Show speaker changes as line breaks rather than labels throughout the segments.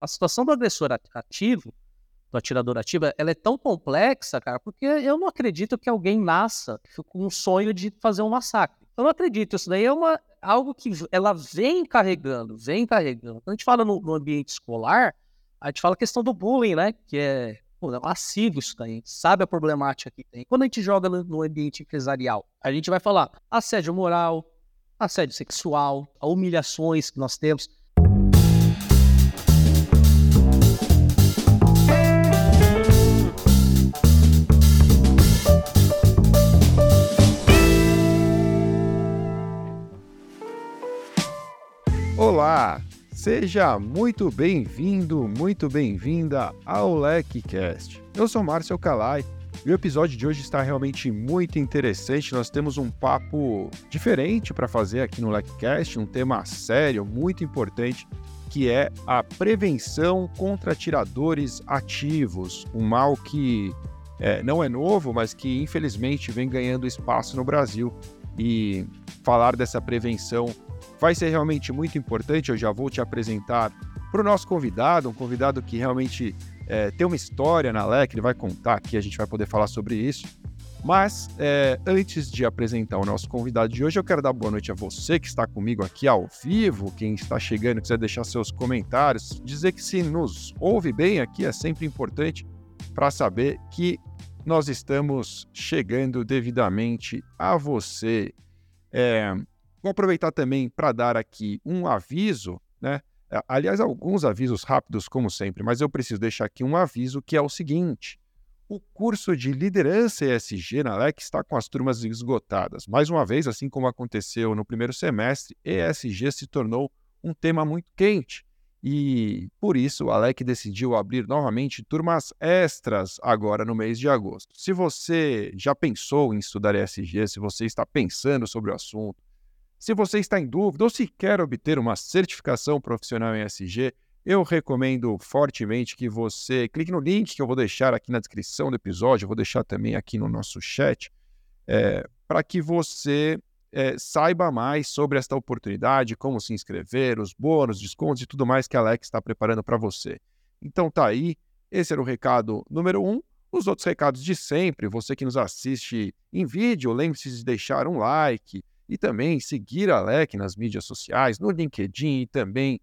A situação do agressor ativo, do atirador ativo, ela é tão complexa, cara, porque eu não acredito que alguém nasça com um sonho de fazer um massacre. Eu não acredito. Isso daí é uma, algo que ela vem carregando, vem carregando. Quando a gente fala no, no ambiente escolar, a gente fala a questão do bullying, né? Que é, pô, é massivo isso daí. sabe a problemática que tem. Quando a gente joga no, no ambiente empresarial, a gente vai falar assédio moral, assédio sexual, humilhações que nós temos.
Olá, seja muito bem-vindo, muito bem-vinda ao LecCast. Eu sou Márcio Calai e o episódio de hoje está realmente muito interessante. Nós temos um papo diferente para fazer aqui no LecCast, um tema sério, muito importante, que é a prevenção contra atiradores ativos, um mal que é, não é novo, mas que infelizmente vem ganhando espaço no Brasil. E falar dessa prevenção vai ser realmente muito importante. Eu já vou te apresentar para o nosso convidado, um convidado que realmente é, tem uma história na LEC, ele vai contar aqui, a gente vai poder falar sobre isso. Mas é, antes de apresentar o nosso convidado de hoje, eu quero dar boa noite a você que está comigo aqui ao vivo, quem está chegando, quiser deixar seus comentários, dizer que se nos ouve bem aqui é sempre importante para saber que nós estamos chegando devidamente a você. É, Vou aproveitar também para dar aqui um aviso, né? Aliás, alguns avisos rápidos, como sempre, mas eu preciso deixar aqui um aviso que é o seguinte: o curso de liderança ESG na LEC está com as turmas esgotadas. Mais uma vez, assim como aconteceu no primeiro semestre, ESG se tornou um tema muito quente. E por isso a LEC decidiu abrir novamente turmas extras agora no mês de agosto. Se você já pensou em estudar ESG, se você está pensando sobre o assunto, se você está em dúvida ou se quer obter uma certificação profissional em SG, eu recomendo fortemente que você clique no link que eu vou deixar aqui na descrição do episódio, eu vou deixar também aqui no nosso chat, é, para que você é, saiba mais sobre esta oportunidade, como se inscrever, os bônus, descontos e tudo mais que a Alex está preparando para você. Então tá aí, esse era o recado número um. Os outros recados de sempre, você que nos assiste em vídeo, lembre-se de deixar um like, e também seguir a LEC nas mídias sociais, no LinkedIn e também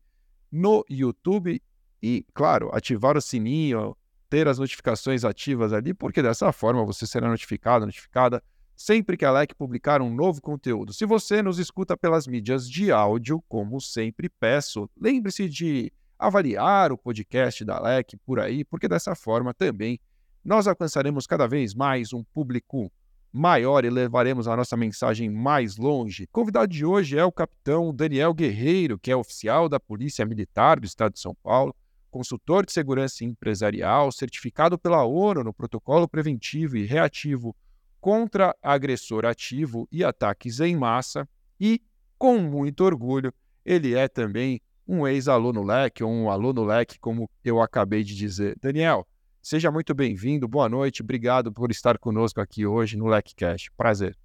no YouTube. E, claro, ativar o sininho, ter as notificações ativas ali, porque dessa forma você será notificado, notificada sempre que a LEC publicar um novo conteúdo. Se você nos escuta pelas mídias de áudio, como sempre peço, lembre-se de avaliar o podcast da LEC por aí, porque dessa forma também nós alcançaremos cada vez mais um público maior e levaremos a nossa mensagem mais longe. O convidado de hoje é o capitão Daniel Guerreiro, que é oficial da Polícia Militar do Estado de São Paulo, consultor de segurança empresarial, certificado pela ONU no protocolo preventivo e reativo contra agressor ativo e ataques em massa e, com muito orgulho, ele é também um ex-aluno LEC ou um aluno LEC, como eu acabei de dizer. Daniel, Seja muito bem-vindo, boa noite, obrigado por estar conosco aqui hoje no LecCast. Prazer.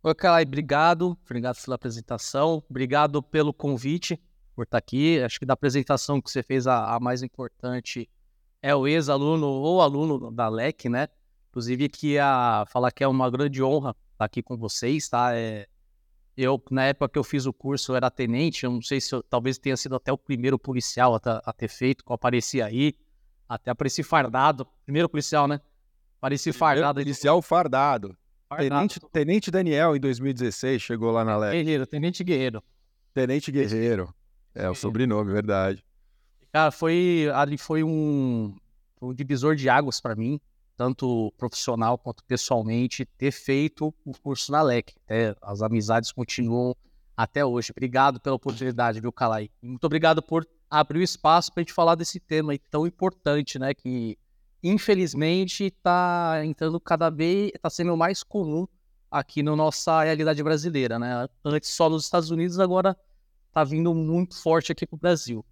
Oi, Calai, obrigado, obrigado pela apresentação, obrigado pelo convite por estar aqui. Acho que da apresentação que você fez, a, a mais importante é o ex-aluno ou aluno da LEC, né? Inclusive, que a falar que é uma grande honra estar aqui com vocês, tá? É, eu, na época que eu fiz o curso, eu era tenente, eu não sei se eu, talvez tenha sido até o primeiro policial a, a ter feito, que eu apareci aí. Até apareci fardado. Primeiro policial, né? Apareci fardado.
Policial fardado. fardado. Tenente, Tenente Daniel, em 2016, chegou lá na LEC.
Guerreiro, Tenente Guerreiro.
Tenente Guerreiro. É o sobrenome, verdade.
Cara, foi, ali foi um, um divisor de águas para mim, tanto profissional quanto pessoalmente, ter feito o curso na LEC. É, as amizades continuam até hoje. Obrigado pela oportunidade, viu, Calai? Muito obrigado por abriu espaço para a gente falar desse tema tão importante, né? Que infelizmente está entrando cada vez, está sendo mais comum aqui na nossa realidade brasileira, né? Antes só nos Estados Unidos, agora está vindo muito forte aqui para o Brasil.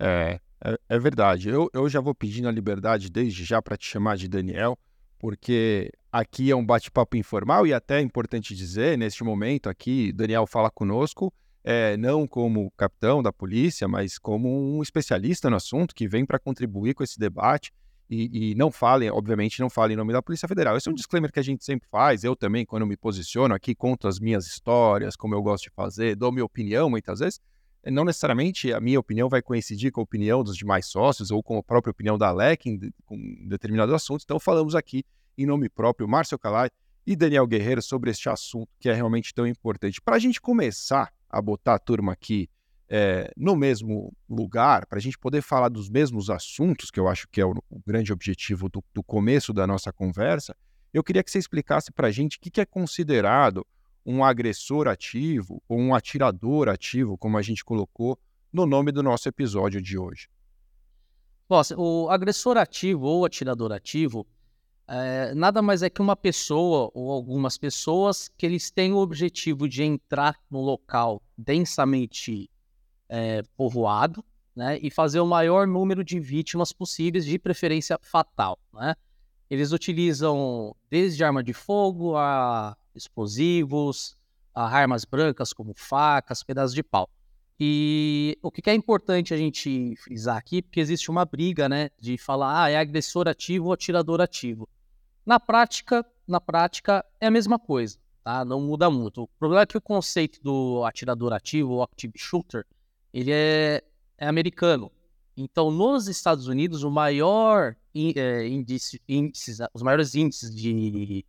É, é, é, verdade. Eu, eu já vou pedindo a liberdade desde já para te chamar de Daniel, porque aqui é um bate-papo informal e até é importante dizer, neste momento aqui, Daniel fala conosco é, não como capitão da polícia, mas como um especialista no assunto que vem para contribuir com esse debate. E, e, não falem, obviamente, não falem em nome da Polícia Federal. Esse é um disclaimer que a gente sempre faz. Eu também, quando me posiciono aqui, conto as minhas histórias, como eu gosto de fazer, dou minha opinião muitas vezes. Não necessariamente a minha opinião vai coincidir com a opinião dos demais sócios ou com a própria opinião da LEC em, com determinados assuntos. Então, falamos aqui em nome próprio, Márcio Calai e Daniel Guerreiro, sobre este assunto que é realmente tão importante. Para a gente começar a botar a turma aqui é, no mesmo lugar, para a gente poder falar dos mesmos assuntos, que eu acho que é o, o grande objetivo do, do, começo da nossa conversa, eu queria que você explicasse para a gente o que, que é considerado um agressor ativo ou um atirador ativo, como a gente colocou no nome do nosso episódio de hoje.
Nossa, o agressor ativo ou atirador ativo é, nada mais é que uma pessoa ou algumas pessoas que eles têm o objetivo de entrar no local densamente é, povoado né, e fazer o maior número de vítimas possíveis, de preferência fatal. Né? Eles utilizam desde arma de fogo a explosivos, a armas brancas como facas, pedaços de pau. E o que é importante a gente frisar aqui, porque existe uma briga, né, de falar, ah, é agressor ativo ou atirador ativo. Na prática, na prática é a mesma coisa, tá? Não muda muito. O problema é que o conceito do atirador ativo, o active shooter, ele é, é americano. Então, nos Estados Unidos, o maior é, índice, índices, os maiores índices de,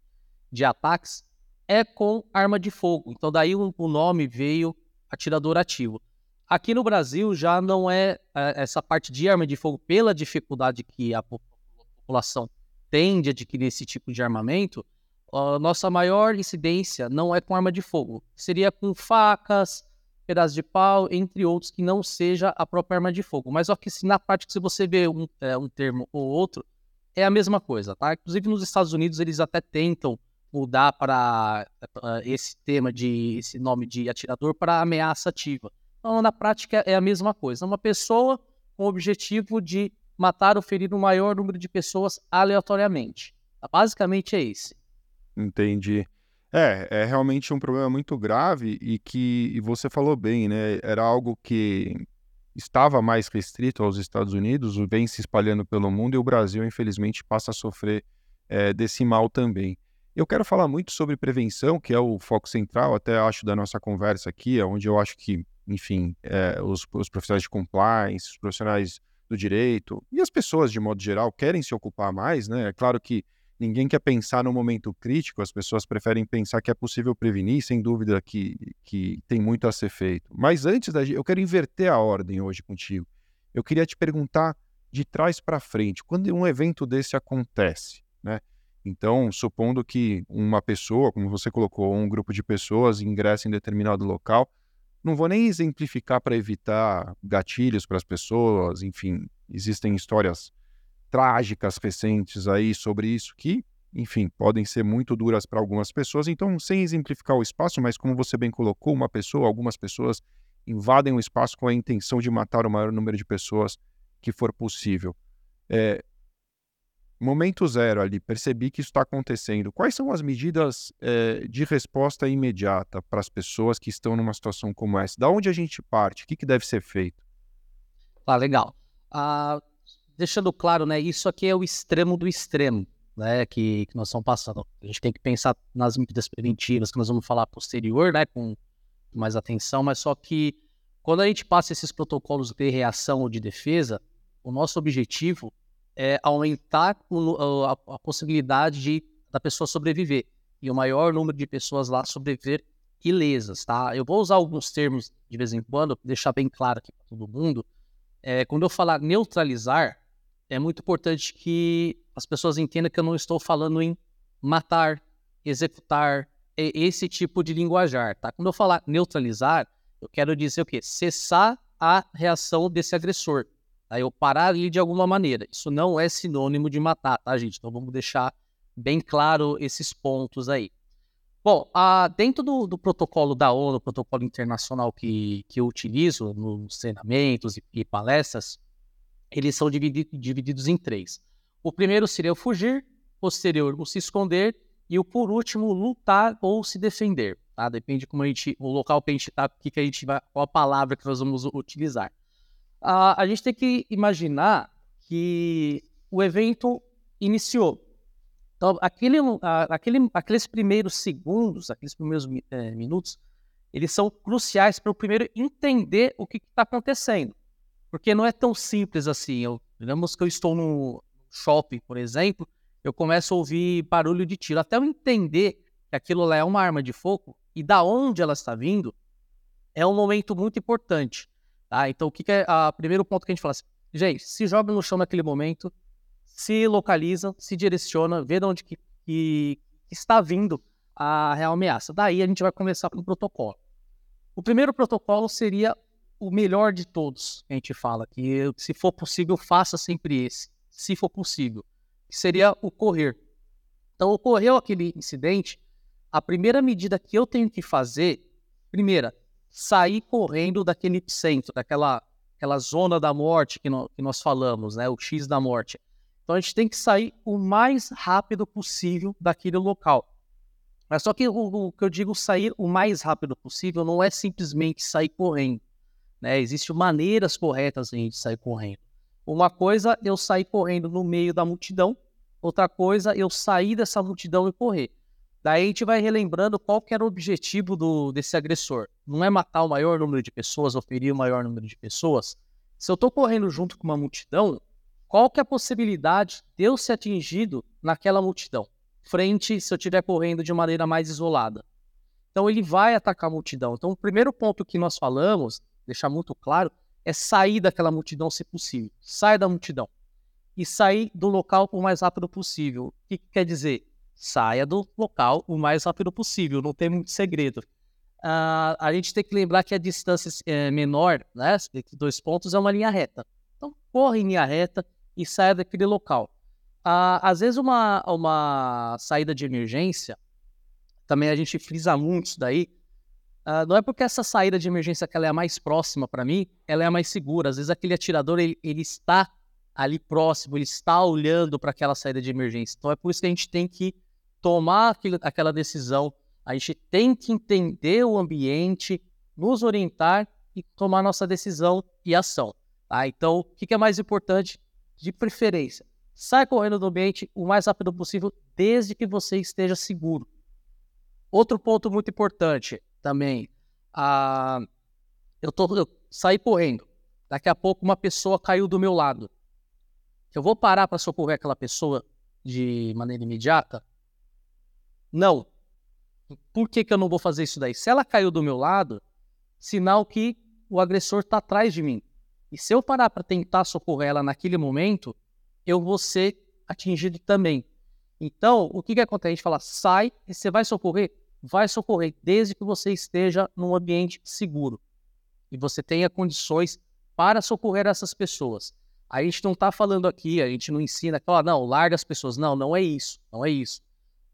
de ataques é com arma de fogo. Então, daí o, o nome veio atirador ativo. Aqui no Brasil já não é, é essa parte de arma de fogo, pela dificuldade que a população tende a adquirir esse tipo de armamento, a nossa maior incidência não é com arma de fogo, seria com facas, pedaços de pau, entre outros, que não seja a própria arma de fogo. Mas só que se na prática, se você vê um, é, um termo ou outro, é a mesma coisa, tá? Inclusive nos Estados Unidos eles até tentam mudar para esse tema de esse nome de atirador para ameaça ativa. Então, na prática é a mesma coisa. Uma pessoa com o objetivo de matar ou ferir o maior número de pessoas aleatoriamente. Basicamente é esse.
Entendi. É, é realmente um problema muito grave e que e você falou bem, né? Era algo que estava mais restrito aos Estados Unidos, vem se espalhando pelo mundo e o Brasil, infelizmente, passa a sofrer é, desse mal também. Eu quero falar muito sobre prevenção, que é o foco central, até acho, da nossa conversa aqui, é onde eu acho que, enfim, é, os, os profissionais de compliance, os profissionais do direito e as pessoas, de modo geral, querem se ocupar mais, né? É claro que ninguém quer pensar no momento crítico, as pessoas preferem pensar que é possível prevenir, sem dúvida que, que tem muito a ser feito. Mas antes da eu quero inverter a ordem hoje contigo. Eu queria te perguntar de trás para frente, quando um evento desse acontece, né? Então, supondo que uma pessoa, como você colocou, um grupo de pessoas ingressa em determinado local, não vou nem exemplificar para evitar gatilhos para as pessoas, enfim, existem histórias trágicas recentes aí sobre isso que, enfim, podem ser muito duras para algumas pessoas. Então, sem exemplificar o espaço, mas como você bem colocou, uma pessoa, algumas pessoas invadem o espaço com a intenção de matar o maior número de pessoas que for possível. É, momento zero ali, percebi que isso está acontecendo. Quais são as medidas é, de resposta imediata para as pessoas que estão numa situação como essa? Da onde a gente parte? O que, que deve ser feito?
Ah, legal. Ah, deixando claro, né, isso aqui é o extremo do extremo, né, que, que nós estamos passando. A gente tem que pensar nas medidas preventivas, que nós vamos falar posterior, né, com mais atenção, mas só que quando a gente passa esses protocolos de reação ou de defesa, o nosso objetivo é, aumentar o, a, a, possibilidade de, da pessoa sobreviver e o maior número de pessoas lá sobreviver ilesas, tá? Eu vou usar alguns termos de vez em quando, deixar bem claro aqui para todo mundo. É, quando eu falar neutralizar, é muito importante que as pessoas entendam que eu não estou falando em matar, executar, esse tipo de linguajar, tá? Quando eu falar neutralizar, eu quero dizer o quê? Cessar a reação desse agressor. Tá? Eu parar ali de alguma maneira. Isso não é sinônimo de matar, tá, gente? Então vamos deixar bem claro esses pontos aí. Bom, dentro do, do, protocolo da ONU, protocolo internacional que, que eu utilizo nos treinamentos e, e palestras, eles são dividi divididos em três. O primeiro seria o fugir, posterior o se esconder e o por último lutar ou se defender. tá? Depende como a gente, o local que a gente está, que, que a gente vai, qual a palavra que nós vamos utilizar. Ah, a gente tem que imaginar que o evento iniciou. Então, aquele, aquele, aqueles primeiros segundos, aqueles primeiros é, minutos, eles são cruciais para o primeiro entender o que está acontecendo. Porque não é tão simples assim. Eu, digamos que eu estou no shopping, por exemplo, eu começo a ouvir barulho de tiro. Até eu entender que aquilo lá é uma arma de fogo e da onde ela está vindo, é um momento muito importante. Tá? Então, o que, que é o primeiro ponto que a gente fala assim? Gente, se joga no chão naquele momento, se localiza, se direciona, vê de onde que, que está vindo a real ameaça. Daí a gente vai começar com o protocolo. O primeiro protocolo seria o melhor de todos, a gente fala, que se for possível, faça sempre esse, se for possível, que seria o correr. Então, ocorreu aquele incidente, a primeira medida que eu tenho que fazer, primeira, sair correndo daquele epicentro, daquela aquela zona da morte que, no, que nós falamos, né, o X da morte. Então, a gente tem que sair o mais rápido possível daquele local. Mas só que o, o, que eu digo sair o mais rápido possível não é simplesmente sair correndo. Né? Existem maneiras corretas de a gente sair correndo. Uma coisa eu sair correndo no meio da multidão, outra coisa eu sair dessa multidão e correr. Daí a gente vai relembrando qual que era o objetivo do, desse agressor. Não é matar o maior número de pessoas, ou ferir o maior número de pessoas. Se eu estou correndo junto com uma multidão, qual que é a possibilidade de eu ser atingido naquela multidão? frente se eu estiver correndo de maneira mais isolada. Então ele vai atacar a multidão. Então o primeiro ponto que nós falamos, deixar muito claro, é sair daquela multidão se possível. Sai da multidão. E sair do local o mais rápido possível. O que, que quer dizer? Saia do local o mais rápido possível, não tem muito segredo. Uh, a gente tem que lembrar que a distância é menor, né, dois pontos, é uma linha reta. Então, corre em linha reta e saia daquele local. Ah, às vezes uma, uma saída de emergência, também a gente frisa muito isso daí, ah, não é porque essa saída de emergência que ela é a mais próxima para mim, ela é a mais segura. Às vezes aquele atirador, ele, ele está ali próximo, ele está olhando para aquela saída de emergência. Então é por isso que a gente tem que tomar aquilo, aquela decisão, a gente tem que entender o ambiente, nos orientar e tomar nossa decisão e ação. Tá? Então, o que, é mais importante? De preferência, Sai correndo do ambiente o mais rápido possível, desde que você esteja seguro. Outro ponto muito importante também. Ah, eu, tô, eu saí correndo. Daqui a pouco uma pessoa caiu do meu lado. Eu vou parar para socorrer aquela pessoa de maneira imediata? Não. Por que, que eu não vou fazer isso daí? Se ela caiu do meu lado, sinal que o agressor está atrás de mim. E se eu parar para tentar socorrer ela naquele momento, eu vou ser atingido também. Então, o que, que acontece? A gente fala, sai e você vai socorrer? Vai socorrer, desde que você esteja num ambiente seguro e você tenha condições para socorrer essas pessoas. A gente não está falando aqui, a gente não ensina, fala, não, larga as pessoas. Não, não é isso, não é isso.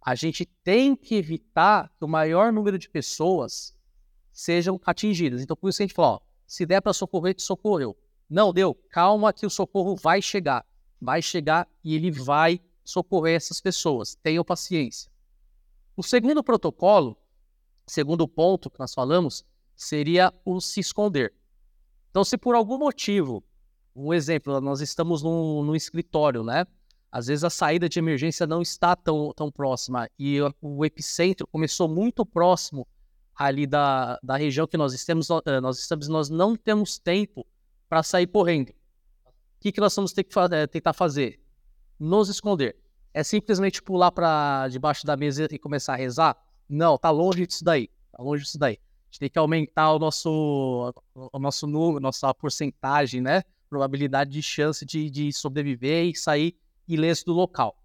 A gente tem que evitar que o maior número de pessoas sejam atingidas. Então, por isso que a gente fala, se der para socorrer, socorreu. Não deu, calma que o socorro vai chegar vai chegar e ele vai socorrer essas pessoas. Tenham paciência. O segundo protocolo, segundo ponto que nós falamos, seria o se esconder. Então, se por algum motivo, um exemplo, nós estamos no, no escritório, né? Às vezes a saída de emergência não está tão, tão próxima e o, o epicentro começou muito próximo ali da, da região que nós estamos, eh, nós estamos, nós não temos tempo para sair correndo que, que nós vamos ter que é, tentar fazer? Nos esconder. É simplesmente pular para debaixo da mesa e começar a rezar? Não, tá longe disso daí. Tá longe disso daí. A gente tem que aumentar o nosso, o nosso número, nossa porcentagem, né? Probabilidade de chance de, de sobreviver e sair ileso do local.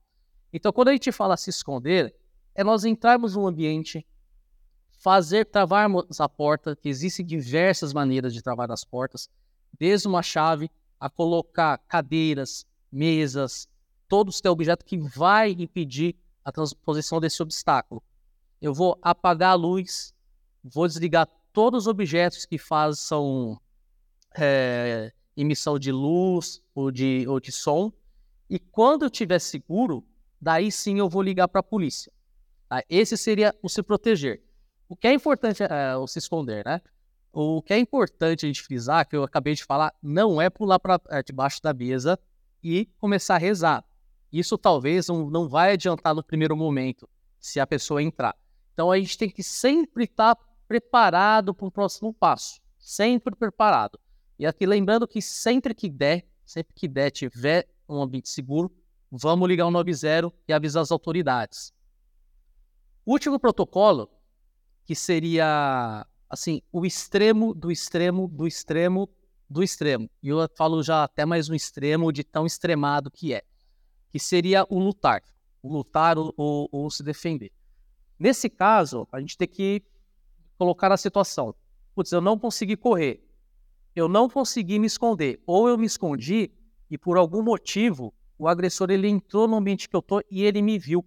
Então, quando a gente fala se esconder, é nós entrarmos no ambiente, fazer travarmos a porta, que existem diversas maneiras de travar as portas, desde uma chave a colocar cadeiras, mesas, todos têm objeto que vai impedir a transposição desse obstáculo. Eu vou apagar a luz, vou desligar todos os objetos que façam é, emissão de luz ou de, ou de som. E quando eu estiver seguro, daí sim eu vou ligar para a polícia. Tá? Esse seria o se proteger. O que é importante é o se esconder, né? O que é importante a gente frisar, que eu acabei de falar, não é pular para é, debaixo da mesa e começar a rezar. Isso talvez não, não vai adiantar no primeiro momento, se a pessoa entrar. Então a gente tem que sempre estar tá preparado para o próximo passo. Sempre preparado. E aqui lembrando que sempre que der, sempre que der, tiver um ambiente seguro, vamos ligar o 90 e avisar as autoridades. O último protocolo, que seria assim, o extremo do extremo do extremo do extremo. E eu falo já até mais um extremo de tão extremado que é, que seria o lutar, o lutar ou, ou, ou se defender. Nesse caso, a gente tem que colocar a situação. Putz, eu não consegui correr, eu não consegui me esconder, ou eu me escondi e por algum motivo o agressor ele entrou no ambiente que eu tô e ele me viu.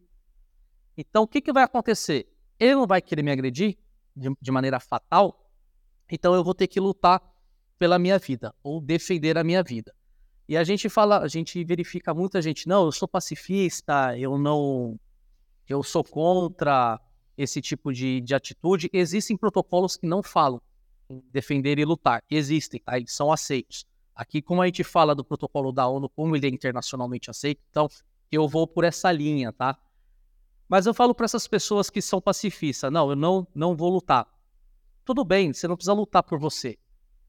Então o que, que vai acontecer? Ele não vai querer me agredir de, de maneira fatal, então eu vou ter que lutar pela minha vida ou defender a minha vida. E a gente fala, a gente verifica muita gente, não, eu sou pacifista, eu não, eu sou contra esse tipo de, de atitude. Existem protocolos que não falam defender e lutar, existem, tá? Eles são aceitos. Aqui, como a gente fala do protocolo da ONU, como ele é internacionalmente aceito, então eu vou por essa linha, tá? Mas eu falo para essas pessoas que são pacifistas, não, eu não, não vou lutar. Tudo bem, você não precisa lutar por você.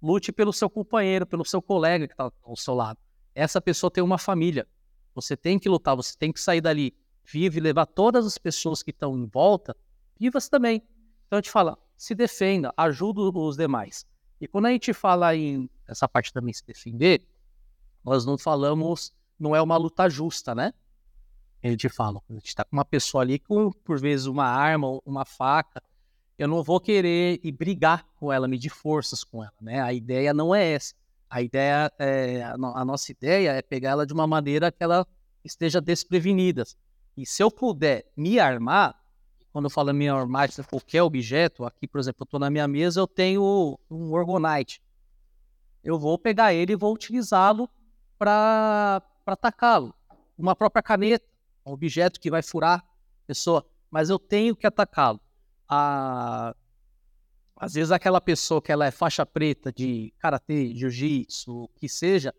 Lute pelo seu companheiro, pelo seu colega que está ao seu lado. Essa pessoa tem uma família. Você tem que lutar, você tem que sair dali vive, levar todas as pessoas que estão em volta vivas também. Então a gente fala, se defenda, ajuda os demais. E quando a gente fala em essa parte também se defender, nós não falamos, não é uma luta justa, né? A gente fala, a gente está com uma pessoa ali com, por vezes, uma arma, uma faca. Eu não vou querer ir brigar com ela, medir forças com ela, né? A ideia não é essa. A ideia, é, a, nossa ideia é pegar ela de uma maneira que ela esteja desprevenida. E se eu puder me armar, quando eu falo me armar de qualquer objeto, aqui, por exemplo, eu estou na minha mesa, eu tenho um Orgonite eu vou pegar ele e vou utilizá-lo para atacá-lo. Uma própria caneta, um objeto que vai furar a pessoa, mas eu tenho que atacá-lo. Ah, às vezes aquela pessoa que ela é faixa preta de karatê, jiu-jitsu, que seja,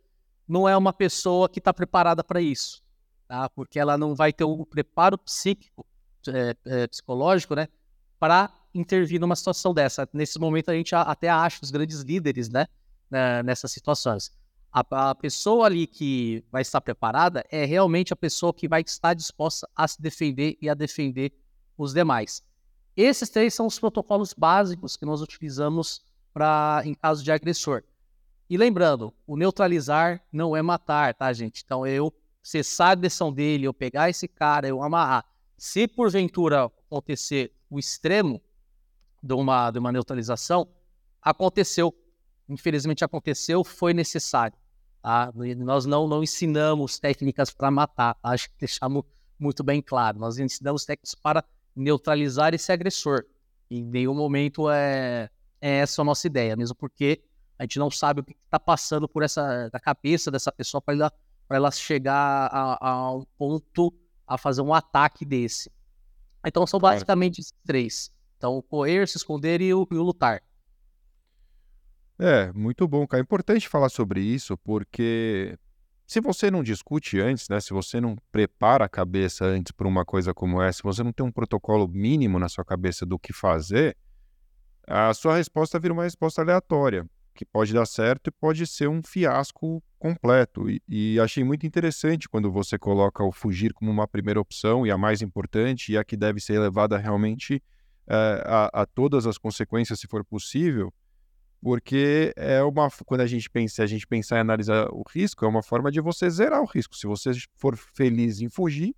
não é uma pessoa que está preparada para isso, tá? Porque ela não vai ter o preparo psíquico, é, é, psicológico, né, para intervir numa situação dessa. Nesse momento a gente até acha os grandes líderes, né, né, nessas situações. A, a, pessoa ali que vai estar preparada é realmente a pessoa que vai estar disposta a se defender e a defender os demais. Esses três são os protocolos básicos que nós utilizamos para em caso de agressor. E lembrando, o neutralizar não é matar, tá, gente? Então eu cessar a agressão dele, eu pegar esse cara, eu amarrar. Se porventura acontecer o extremo de uma, de uma neutralização, aconteceu infelizmente aconteceu, foi necessário. Tá? Nós não, não ensinamos técnicas para matar, tá? acho que deixamos muito bem claro. Nós ensinamos técnicas para neutralizar esse agressor. Em nenhum momento é, é essa a nossa ideia, mesmo porque a gente não sabe o que está passando por essa da cabeça dessa pessoa para ela, ela chegar a, a, um ponto a fazer um ataque desse. Então são basicamente esses três. Então, correr, se esconder e o, e o lutar.
É, muito bom, cara. É importante falar sobre isso, porque se você não discute antes, né? Se você não prepara a cabeça antes para uma coisa como essa, se você não tem um protocolo mínimo na sua cabeça do que fazer, a sua resposta vira uma resposta aleatória, que pode dar certo e pode ser um fiasco completo. E, e achei muito interessante quando você coloca o fugir como uma primeira opção e a mais importante e a que deve ser levada realmente é, a, a todas as consequências, se for possível porque é uma quando a gente pensa, a gente pensar em analisar o risco, é uma forma de você zerar o risco. Se você for feliz em fugir,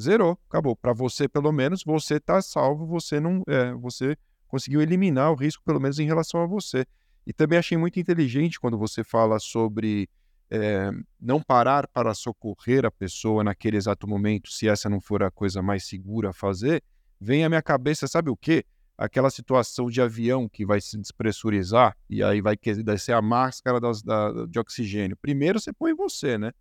zerou, acabou. Para você, pelo menos, você está salvo, você não, é, você conseguiu eliminar o risco, pelo menos em relação a você. E também achei muito inteligente quando você fala sobre é, não parar para socorrer a pessoa naquele exato momento, se essa não for a coisa mais segura a fazer, vem à minha cabeça, sabe o quê? aquela situação de avião que vai se despressurizar e aí vai descer a máscara das, da, de oxigênio. Primeiro você põe você, né?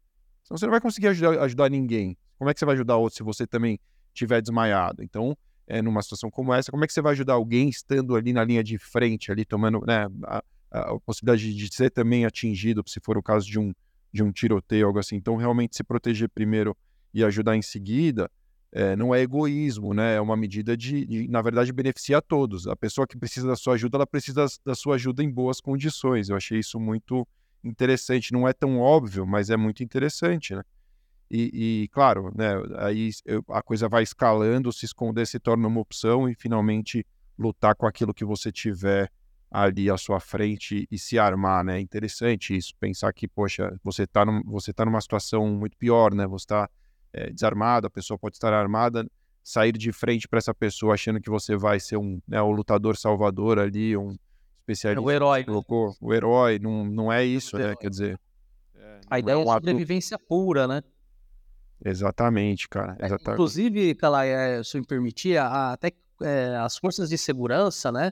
Senão você não vai conseguir ajudar, ajudar ninguém. Como é que você vai ajudar outro se você também tiver desmaiado? Então, é, numa situação como essa, como é que você vai ajudar alguém estando ali na linha de frente, ali tomando né, a, a possibilidade de ser também atingido, se for o caso de um, de um tiroteio, algo assim. Então, realmente se proteger primeiro e ajudar em seguida, é, não é egoísmo, né? É uma medida de, de, na verdade, beneficiar todos. A pessoa que precisa da sua ajuda, ela precisa da, sua ajuda em boas condições. Eu achei isso muito interessante. Não é tão óbvio, mas é muito interessante, né? E, e, claro, né, aí a coisa vai escalando, se esconder se torna uma opção e finalmente lutar com aquilo que você tiver ali à sua frente e se armar, né? É interessante isso, pensar que, poxa, você está num, você tá numa situação muito pior, né? Você está é, desarmado, a pessoa pode estar armada, sair de frente para essa pessoa achando que você vai ser um, né, o lutador salvador ali, um especialista.
É o herói. Né?
Colocou, o herói, não, não é isso, né? Quer dizer.
É, a ideia é, um é sobrevivência ato... pura, né?
Exatamente, cara. É, exatamente.
inclusive, Calai, é, se me permitir, até é, as forças de segurança, né?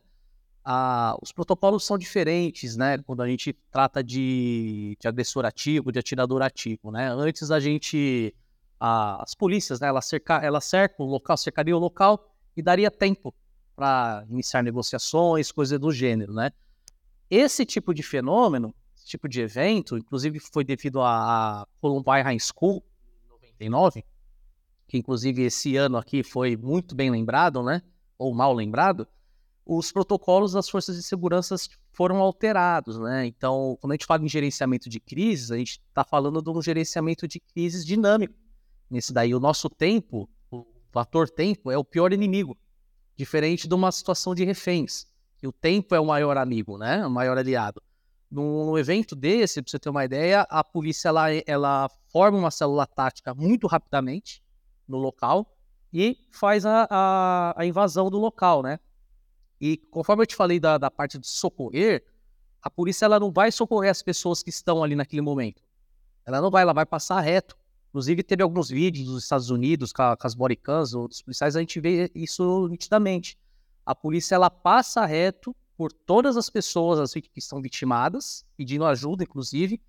A, os protocolos são diferentes, né? Quando a gente trata de, de agressor ativo, de atirador ativo, né? Antes a gente, a, as polícias, né? Elas, cerca, elas cercam o local, cercaria o local e daria tempo para iniciar negociações, coisas do gênero, né? Esse tipo de fenômeno, esse tipo de evento, inclusive foi devido à Columbine High School, 99, que inclusive esse ano aqui foi muito bem lembrado, né? Ou mal lembrado, os protocolos das forças de segurança foram alterados, né? Então, quando a gente fala em gerenciamento de crises, a gente está falando de um gerenciamento de crises dinâmico. Nesse daí, o nosso tempo, o fator tempo, é o pior inimigo, diferente de uma situação de reféns. E o tempo é o maior amigo, né? O maior aliado. Num evento desse, para você ter uma ideia, a polícia ela, ela forma uma célula tática muito rapidamente no local e faz a, a, a invasão do local, né? E conforme eu te falei da, da parte de socorrer, a polícia ela não vai socorrer as pessoas que estão ali naquele momento. Ela não vai, ela vai passar reto. Inclusive, teve alguns vídeos dos Estados Unidos com, com as bodycams, outros policiais, a gente vê isso nitidamente. A polícia ela passa reto por todas as pessoas assim, que estão vitimadas, pedindo ajuda, inclusive,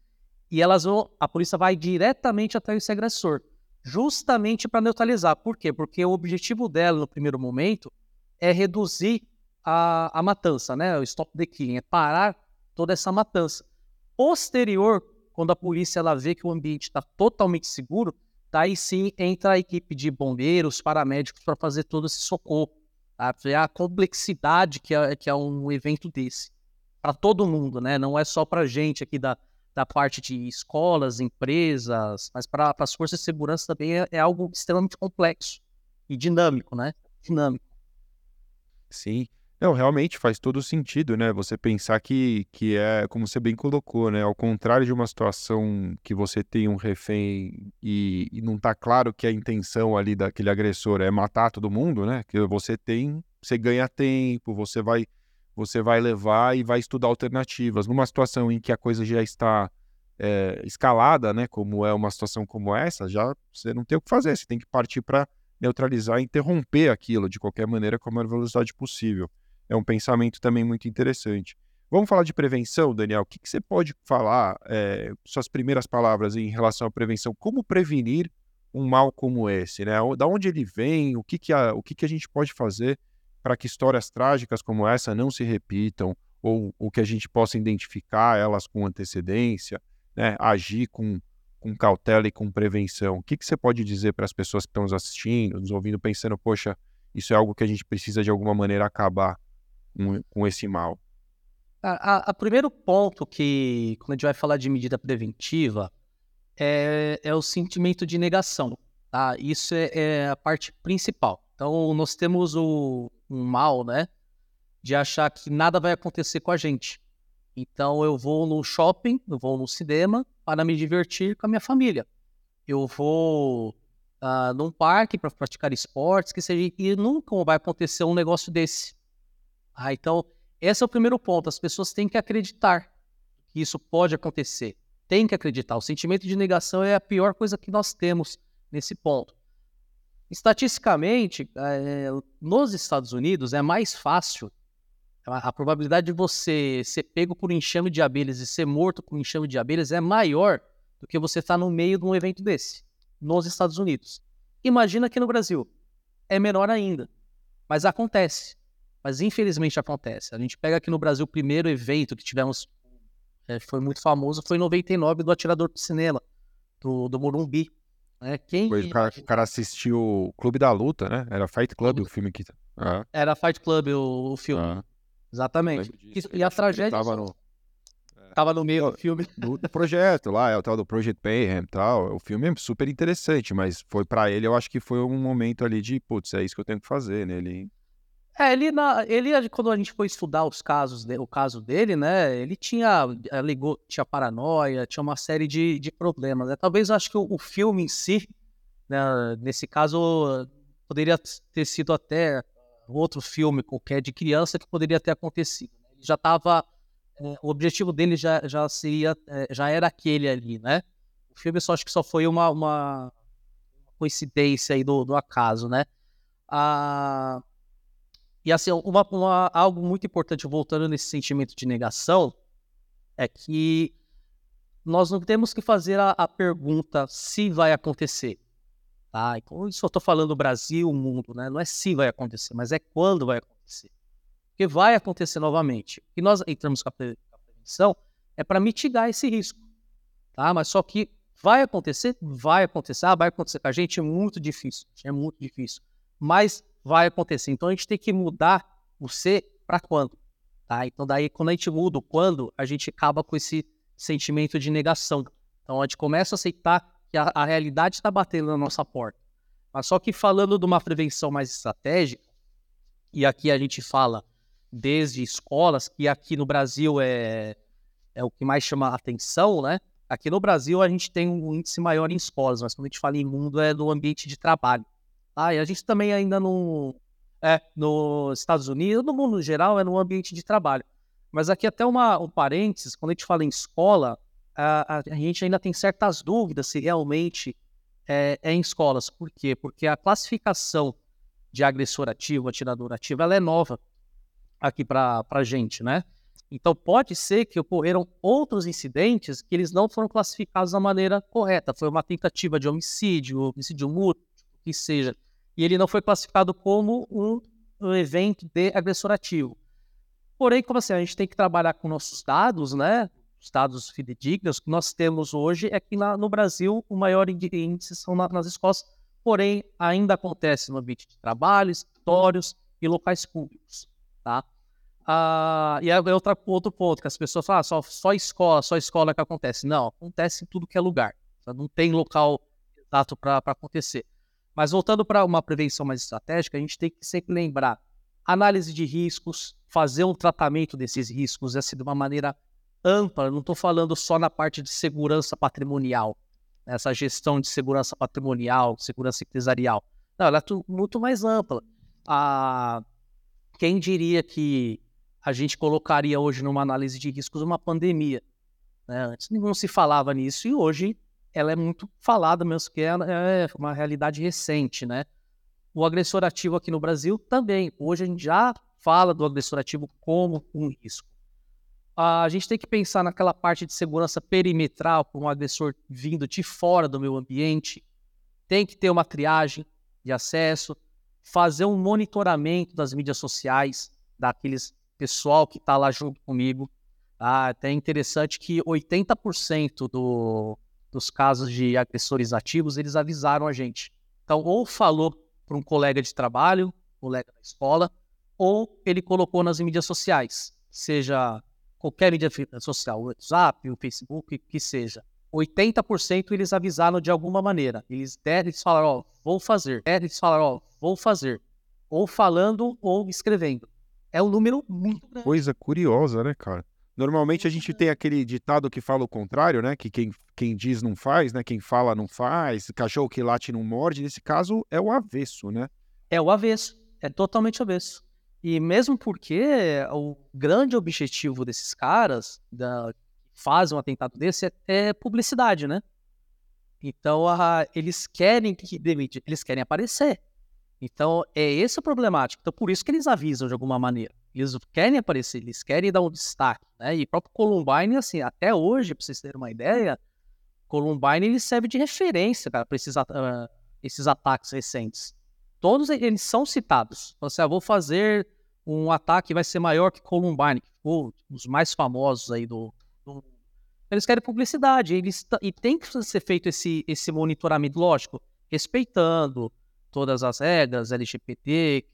e elas vão, a polícia vai diretamente até esse agressor, justamente para neutralizar. Por quê? Porque o objetivo dela, no primeiro momento, é reduzir a, a matança, né? O stop the killing, é parar toda essa matança. Posterior, quando a polícia ela vê que o ambiente está totalmente seguro, daí sim entra a equipe de bombeiros, paramédicos para fazer todo esse socorro. Tá? A complexidade que é, que é um evento desse. Para todo mundo, né? Não é só para gente aqui da, da parte de escolas, empresas, mas para as forças de segurança também é, é, algo extremamente complexo e dinâmico, né? Dinâmico.
Sim. Não, realmente faz todo sentido, né? Você pensar que, que é, como você bem colocou, né? Ao contrário de uma situação que você tem um refém e, e não tá claro que a intenção ali daquele agressor é matar todo mundo, né? Que você tem, você ganha tempo, você vai, você vai levar e vai estudar alternativas. Numa situação em que a coisa já está é, escalada, né? Como é uma situação como essa, já você não tem o que fazer, você tem que partir para neutralizar e interromper aquilo de qualquer maneira com a maior velocidade possível é um pensamento também muito interessante. Vamos falar de prevenção, Daniel. O que, que você pode falar, é, suas primeiras palavras em relação à prevenção? Como prevenir um mal como esse? Né? Da onde ele vem? O que, que, a, o que, que a gente pode fazer para que histórias trágicas como essa não se repitam? Ou, ou que a gente possa identificar elas com antecedência, né? agir com, com cautela e com prevenção? O que, que você pode dizer para as pessoas que estão nos assistindo, nos ouvindo, pensando, poxa, isso é algo que a gente precisa de alguma maneira acabar? Com, com esse mal?
A, a, a, primeiro ponto que, quando a gente vai falar de medida preventiva, é, é o sentimento de negação. Tá? Isso é, é, a parte principal. Então, nós temos o, um mal, né? De achar que nada vai acontecer com a gente. Então, eu vou no shopping, eu vou no cinema para me divertir com a minha família. Eu vou uh, num parque para praticar esportes, que seja, e nunca vai acontecer um negócio desse. Ah, então, esse é o primeiro ponto. As pessoas têm que acreditar que isso pode acontecer. Tem que acreditar. O sentimento de negação é a pior coisa que nós temos nesse ponto. Estatisticamente, é, nos Estados Unidos é mais fácil. A, probabilidade de você ser pego por enxame de abelhas e ser morto por enxame de abelhas é maior do que você estar tá no meio de um evento desse, nos Estados Unidos. Imagina aqui no Brasil. É menor ainda. Mas acontece. Mas infelizmente acontece. A gente pega aqui no Brasil o primeiro evento que tivemos, é, foi muito famoso, foi em 99 do Atirador do Cinema, do, do Morumbi. É, quem...
O, cara, o cara assistiu o Clube da Luta, né? Era Fight Club o filme que.
Ah. Era Fight Club o, o filme. Ah. Exatamente. E, a tragédia.
Tava no,
tava no meio do filme.
Do, do projeto lá, é o tal do Project Mayhem e tal. O filme é super interessante, mas foi para ele, eu acho que foi um momento ali de, putz, é isso que eu tenho que fazer, né? Ele
é, ele, na, ele, quando a gente foi estudar os casos, o caso dele, né, ele tinha, alegou, tinha paranoia, tinha uma série de, de problemas, né? Talvez acho que o, o filme em si, né, nesse caso, poderia ter sido até outro filme qualquer de criança que poderia ter acontecido. Né? Ele já estava, é, o objetivo dele já, já seria, é, já era aquele ali, né? O filme só acho que só foi uma, uma coincidência aí do, do acaso, né? Ah, e assim, uma, uma, algo muito importante, voltando nesse sentimento de negação, é que nós não temos que fazer a, a pergunta se vai acontecer. Tá? Então, isso eu estou falando Brasil, mundo, né? Não é se vai acontecer, mas é quando vai acontecer. Porque vai acontecer novamente. E nós entramos com a prevenção é para mitigar esse risco. Tá? Mas só que vai acontecer? Vai acontecer. Ah, vai acontecer com a gente? É muito difícil. É muito difícil. Mas vai acontecer. Então a gente tem que mudar o ser para quando. Tá? Então daí quando a gente muda o quando, a gente acaba com esse sentimento de negação. Então a gente começa a aceitar que a, a realidade está batendo na nossa porta. Mas só que falando de uma prevenção mais estratégica, e aqui a gente fala desde escolas, que aqui no Brasil é, é o que mais chama atenção, né? Aqui no Brasil a gente tem um índice maior em escolas, mas quando a gente fala em mundo é no ambiente de trabalho. Ah, e a gente também ainda não. É, nos Estados Unidos, no mundo geral, é no ambiente de trabalho. Mas aqui até uma, um parênteses, quando a gente fala em escola, a, a, a gente ainda tem certas dúvidas se realmente é, é, em escolas. Por quê? Porque a classificação de agressor ativo, atirador ativo, ela é nova aqui para a gente, né? Então pode ser que ocorreram outros incidentes que eles não foram classificados da maneira correta. Foi uma tentativa de homicídio, homicídio mútuo, que seja e ele não foi classificado como um, um evento de agressor ativo. Porém, como assim, a gente tem que trabalhar com nossos dados, né? Os dados fidedignos que nós temos hoje é que na, no Brasil o maior índice são na, nas escolas, porém ainda acontece no ambiente de trabalho, escritórios e locais públicos, tá? Ah, e é outra, outro ponto que as pessoas falam, ah, só, só escola, só escola que acontece. Não, acontece em tudo que é lugar. Não tem local exato para acontecer. Mas voltando para uma prevenção mais estratégica, a gente tem que sempre lembrar análise de riscos, fazer um tratamento desses riscos assim, de uma maneira ampla. Não estou falando só na parte de segurança patrimonial, essa gestão de segurança patrimonial, segurança empresarial. Não, ela é muito mais ampla. Ah, quem diria que a gente colocaria hoje numa análise de riscos uma pandemia? Né? Antes não se falava nisso e hoje ela é muito falada mesmo, que é, é uma realidade recente, né? O agressor ativo aqui no Brasil também. Hoje a gente já fala do agressor ativo como um risco. A gente tem que pensar naquela parte de segurança perimetral para um agressor vindo de fora do meu ambiente. Tem que ter uma triagem de acesso, fazer um monitoramento das mídias sociais, daqueles pessoal que está lá junto comigo. Ah, até é interessante que 80% do, dos casos de agressores ativos, eles avisaram a gente. Então, ou falou para um colega de trabalho, colega da escola, ou ele colocou nas mídias sociais, seja qualquer mídia social, o WhatsApp, o Facebook, que seja. 80% eles avisaram de alguma maneira. Eles deram, eles falaram, ó, vou fazer. Eles falaram, ó, vou fazer. Ou falando ou escrevendo. É um número muito grande.
Coisa curiosa, né, cara? Normalmente a gente tem aquele ditado que fala o contrário, né? Que quem, quem diz não faz, né? Quem fala não faz, cachorro que late não morde. Nesse caso é o avesso, né?
É o avesso, é totalmente avesso. E mesmo porque o grande objetivo desses caras da, que fazem um atentado desse é, é publicidade, né? Então a, eles querem que eles querem aparecer. Então é esse o problemático. Então por isso que eles avisam de alguma maneira. Eles querem aparecer, eles querem dar um destaque, né? E próprio Columbine, assim, até hoje, para vocês terem uma ideia, Columbine ele serve de referência, para esses, uh, esses ataques recentes. todos eles são citados. Você, ah, vou fazer um ataque que vai ser maior que Columbine, que ficou os mais famosos aí do, do... Eles querem publicidade, eles e tem que ser feito esse, esse monitoramento, lógico, respeitando todas as regras LGBT,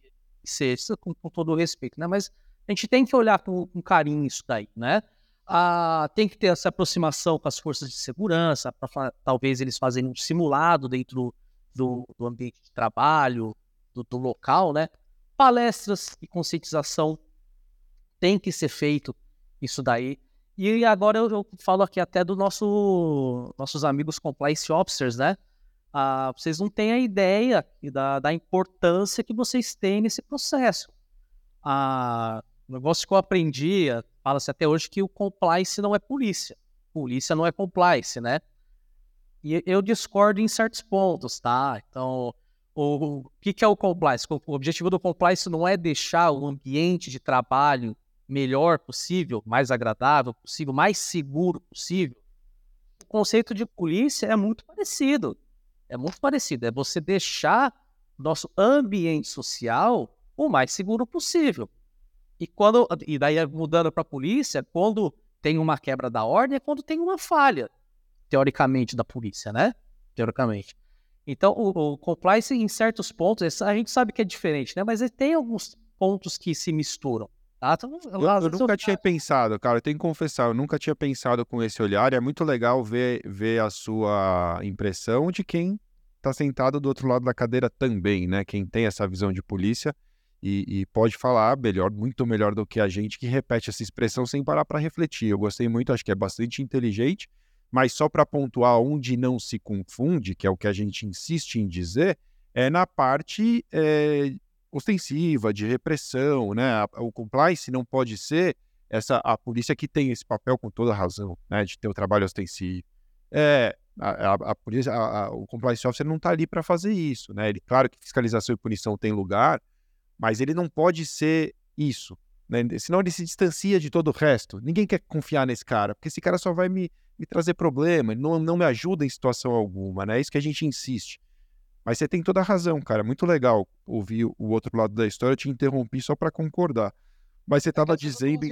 com, com todo o respeito, né? Mas a gente tem que olhar com, com carinho isso daí, né? Ah, tem que ter essa aproximação com as forças de segurança, para talvez eles fazerem um simulado dentro do, do ambiente de trabalho, do, do, local, né? Palestras e conscientização tem que ser feito isso daí. E agora eu, eu falo aqui até dos nosso, nossos amigos compliance officers, né? Ah, vocês não têm a ideia da, da importância que vocês têm nesse processo. Ah, o negócio que eu aprendi, fala-se até hoje que o compliance não é polícia. Polícia não é compliance, né? E eu discordo em certos pontos, tá? Então, o, o que, que é o compliance? O objetivo do compliance não é deixar o ambiente de trabalho melhor possível, mais agradável possível, mais seguro possível. O conceito de polícia é muito parecido. É muito parecido. É você deixar nosso ambiente social o mais seguro possível. E quando e daí mudando para a polícia, quando tem uma quebra da ordem é quando tem uma falha, teoricamente da polícia, né? Teoricamente. Então o, o compliance em certos pontos a gente sabe que é diferente, né? Mas tem alguns pontos que se misturam.
Eu, eu, eu nunca tinha pensado, cara, eu tenho que confessar, eu nunca tinha pensado com esse olhar, e é muito legal ver, ver a sua impressão de quem está sentado do outro lado da cadeira também, né? Quem tem essa visão de polícia e, e, pode falar melhor, muito melhor do que a gente que repete essa expressão sem parar para refletir. Eu gostei muito, acho que é bastante inteligente, mas só para pontuar onde não se confunde, que é o que a gente insiste em dizer, é na parte é, ostensiva, de repressão, né? O compliance não pode ser essa a polícia que tem esse papel com toda razão, né? De ter o trabalho ostensivo. É, a, a, a polícia, a, o compliance officer não está ali para fazer isso, né? Ele, claro que fiscalização e punição tem lugar, mas ele não pode ser isso, né? Senão ele se distancia de todo o resto. Ninguém quer confiar nesse cara, porque esse cara só vai me, me trazer problema, não, não me ajuda em situação alguma, né? É isso que a gente insiste. Mas você tem toda a razão, cara. Muito legal ouvir o outro lado da história. Eu te interrompi só para concordar. Mas você estava é dizendo.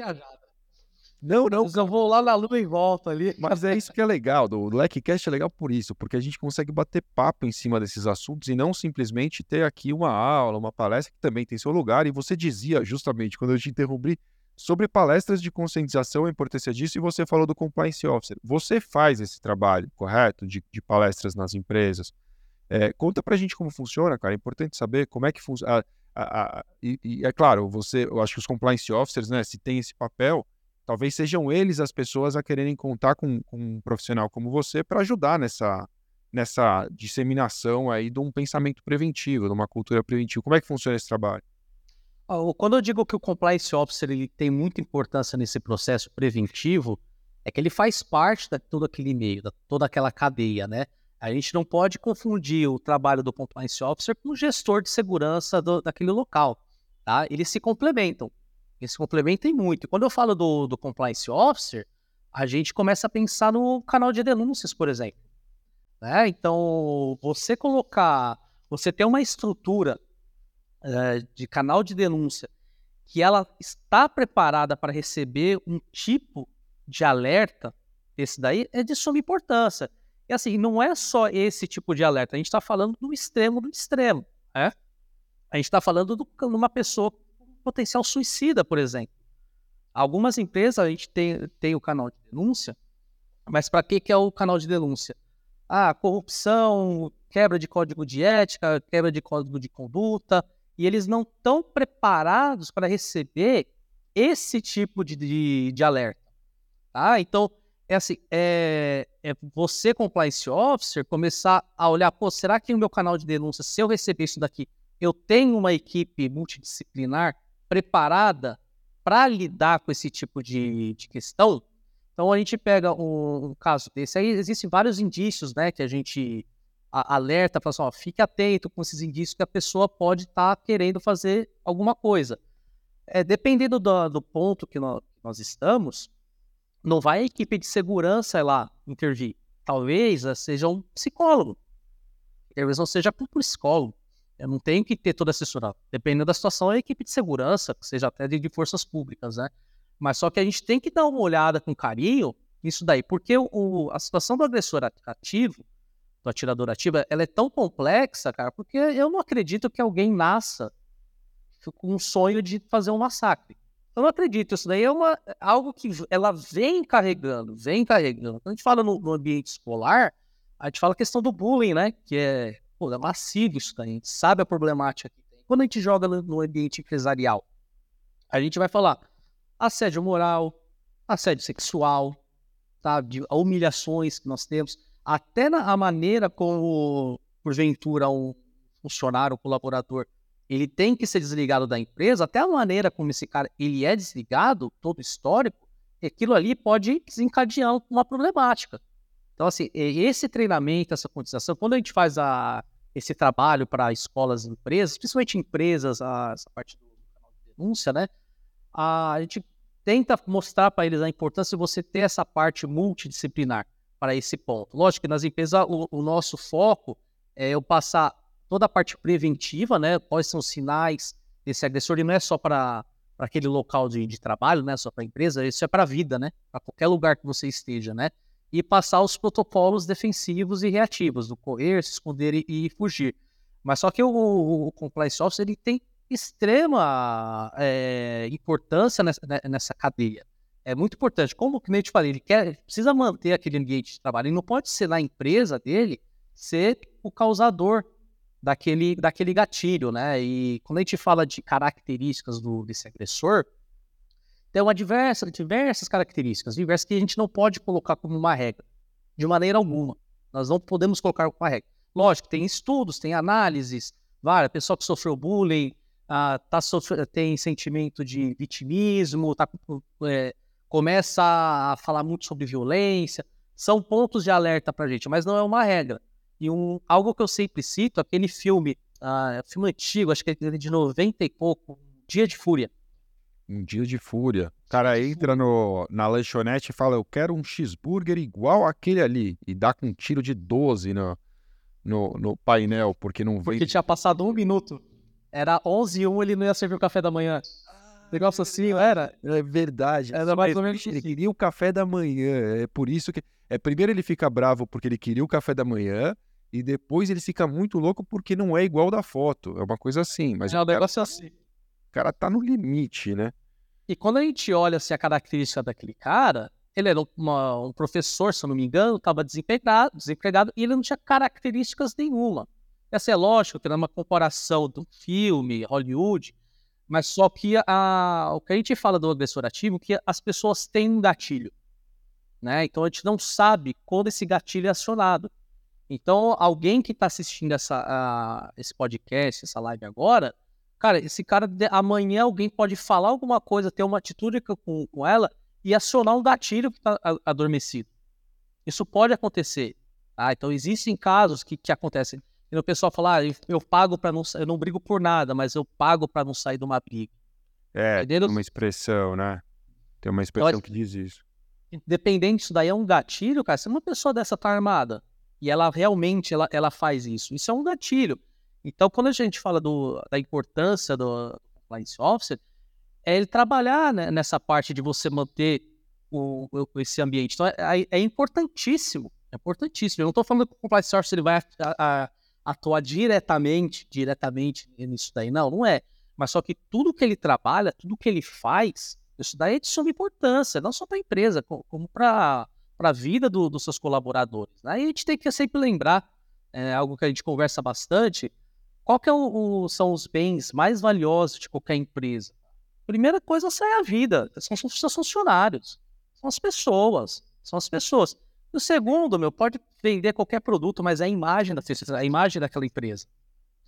Não, não. Eu vou lá na lua e volto ali.
Mas é isso que é legal. O LecCast é legal por isso, porque a gente consegue bater papo em cima desses assuntos e não simplesmente ter aqui uma aula, uma palestra que também tem seu lugar. E você dizia, justamente, quando eu te interrompi, sobre palestras de conscientização, a importância disso, e você falou do Compliance Officer. Você faz esse trabalho, correto? De, de palestras nas empresas. É, conta pra gente como funciona, cara. É importante saber como é que funciona. E, e, é claro, você, eu acho que os compliance officers, né, se tem esse papel, talvez sejam eles as pessoas a quererem contar com, com um profissional como você para ajudar nessa, nessa disseminação aí de um pensamento preventivo, de uma cultura preventiva. Como é que funciona esse trabalho?
Quando eu digo que o compliance officer ele tem muita importância nesse processo preventivo, é que ele faz parte de todo aquele meio, de toda aquela cadeia, né? A gente não pode confundir o trabalho do compliance officer com o gestor de segurança do, daquele local, tá? Eles se complementam, eles se complementam muito. E quando eu falo do, do compliance officer, a gente começa a pensar no canal de denúncias, por exemplo. Né? Então, você colocar, você ter uma estrutura é, de canal de denúncia que ela está preparada para receber um tipo de alerta, esse daí é de suma importância. E assim, não é só esse tipo de alerta, a gente está falando do extremo do extremo. Né? A gente está falando de uma pessoa com potencial suicida, por exemplo. Algumas empresas a gente tem, tem o canal de denúncia, mas para que, que é o canal de denúncia? Ah, corrupção, quebra de código de ética, quebra de código de conduta, e eles não estão preparados para receber esse tipo de, de, de alerta. Tá? Então, é assim, é, é você, compliance officer, começar a olhar, pô, será que no meu canal de denúncia, se eu receber isso daqui, eu tenho uma equipe multidisciplinar preparada para lidar com esse tipo de, de, questão? Então a gente pega um, um, caso desse, aí existem vários indícios, né, que a gente a, alerta, fala assim, ó, fique atento com esses indícios que a pessoa pode estar tá querendo fazer alguma coisa. É, dependendo do, do ponto que nós, nós estamos, não vai a equipe de segurança lá intervir. Talvez seja um psicólogo. Talvez não seja um psicólogo. Eu não tenho que ter toda estrutura. Dependendo da situação, é a equipe de segurança, seja até de, de forças públicas, né? Mas só que a gente tem que dar uma olhada com carinho nisso daí, porque o, a situação do agressor ativo, do atirador ativo, ela é tão complexa, cara, porque eu não acredito que alguém nasça com um sonho de fazer um massacre. Eu não acredito. Isso daí é uma, algo que ela vem carregando, vem carregando. Quando a gente fala no, no ambiente escolar, a gente fala a questão do bullying, né? Que é, pô, é massivo isso daí. A gente sabe a problemática que tem. Quando a gente joga no, no ambiente empresarial, a gente vai falar assédio moral, assédio sexual, sabe? humilhações que nós temos, até na a maneira como, porventura, um funcionário, um colaborador ele tem que ser desligado da empresa, até a maneira como esse cara ele é desligado, todo histórico, aquilo ali pode desencadear uma problemática. Então, assim, esse treinamento, essa conscientização, quando a gente faz a, esse trabalho para escolas e empresas, principalmente empresas, a, essa parte do canal de denúncia, né? A, a gente tenta mostrar para eles a importância de você ter essa parte multidisciplinar para esse ponto. Lógico que nas empresas o, o nosso foco é eu passar toda a parte preventiva, né? Quais são os sinais desse agressor, e não é só para aquele local de, de, trabalho, né? Só para a empresa, isso é para a vida, né? Para qualquer lugar que você esteja, né? E passar os protocolos defensivos e reativos, do correr, se esconder e, e fugir. Mas só que o, o, o compliance officer ele tem extrema é, importância nessa, né, nessa cadeia. É muito importante. Como que nem eu te falei, ele quer, precisa manter aquele ambiente de trabalho. Ele não pode ser na empresa dele ser o causador daquele, daquele gatilho, né? E quando a gente fala de características do, desse agressor, tem uma diversa, diversas características, diversas que a gente não pode colocar como uma regra, de maneira alguma. Nós não podemos colocar como uma regra. Lógico, tem estudos, tem análises, várias, pessoa que sofreu bullying, ah, tá sofre, tem sentimento de vitimismo, tá, é, começa a falar muito sobre violência, são pontos de alerta para a gente, mas não é uma regra. E um, algo que eu sempre cito, aquele filme, uh, filme antigo, acho que é de 90 e pouco, Dia de Fúria.
Um dia de fúria. O cara entra no, na lanchonete e fala: Eu quero um cheeseburger igual aquele ali. E dá com um tiro de 12 no, no, no painel, porque não veio.
Porque tinha passado um minuto. Era 11 e 1, ele não ia servir o café da manhã. Ah, Negócio assim, era?
É verdade.
Era mais ou menos
Ele assim. queria o café da manhã. É por isso que. É, primeiro ele fica bravo porque ele queria o café da manhã e depois ele fica muito louco porque não é igual da foto. É uma coisa assim. Mas
é
o,
negócio assim.
O cara tá no limite, né?
E quando a gente olha assim, a característica daquele cara, ele era uma, um professor, se eu não me engano, estava desempregado, desempregado e ele não tinha características nenhuma. Essa é lógico era uma comparação do filme, Hollywood, mas só que a, o que a gente fala do agressor ativo é que as pessoas têm um gatilho. Né? Então a gente não sabe quando esse gatilho é acionado. Então, alguém que está assistindo essa, a, esse podcast, essa live agora, cara, esse cara, amanhã alguém pode falar alguma coisa, ter uma atitude com, com ela e acionar um gatilho que está adormecido. Isso pode acontecer. Tá? Então, existem casos que, que acontecem. E o pessoal fala, ah, eu pago para não eu não brigo por nada, mas eu pago para não sair de uma briga.
É, tem uma expressão, né? Tem uma expressão então, que diz isso.
Independente disso daí é um gatilho, cara. Se uma pessoa dessa tá armada, e ela realmente ela, ela faz isso. Isso é um gatilho. Então, quando a gente fala do, da importância do compliance officer, é ele trabalhar né, nessa parte de você manter o, o, esse ambiente. Então, é, é, é, importantíssimo. É importantíssimo. Eu não estou falando que o compliance officer ele vai a, a, atuar diretamente, diretamente nisso daí. Não, não é. Mas só que tudo que ele trabalha, tudo que ele faz, isso daí é de suma importância, não só para a empresa, como, como para para a vida do, dos seus colaboradores. Aí a gente tem que sempre lembrar, é, algo que a gente conversa bastante, qual que é o, o, são os bens mais valiosos de qualquer empresa? Primeira coisa é a vida, são os seus funcionários, são as pessoas, são as pessoas. E o segundo, meu, pode vender qualquer produto, mas é a imagem, da, a imagem daquela empresa.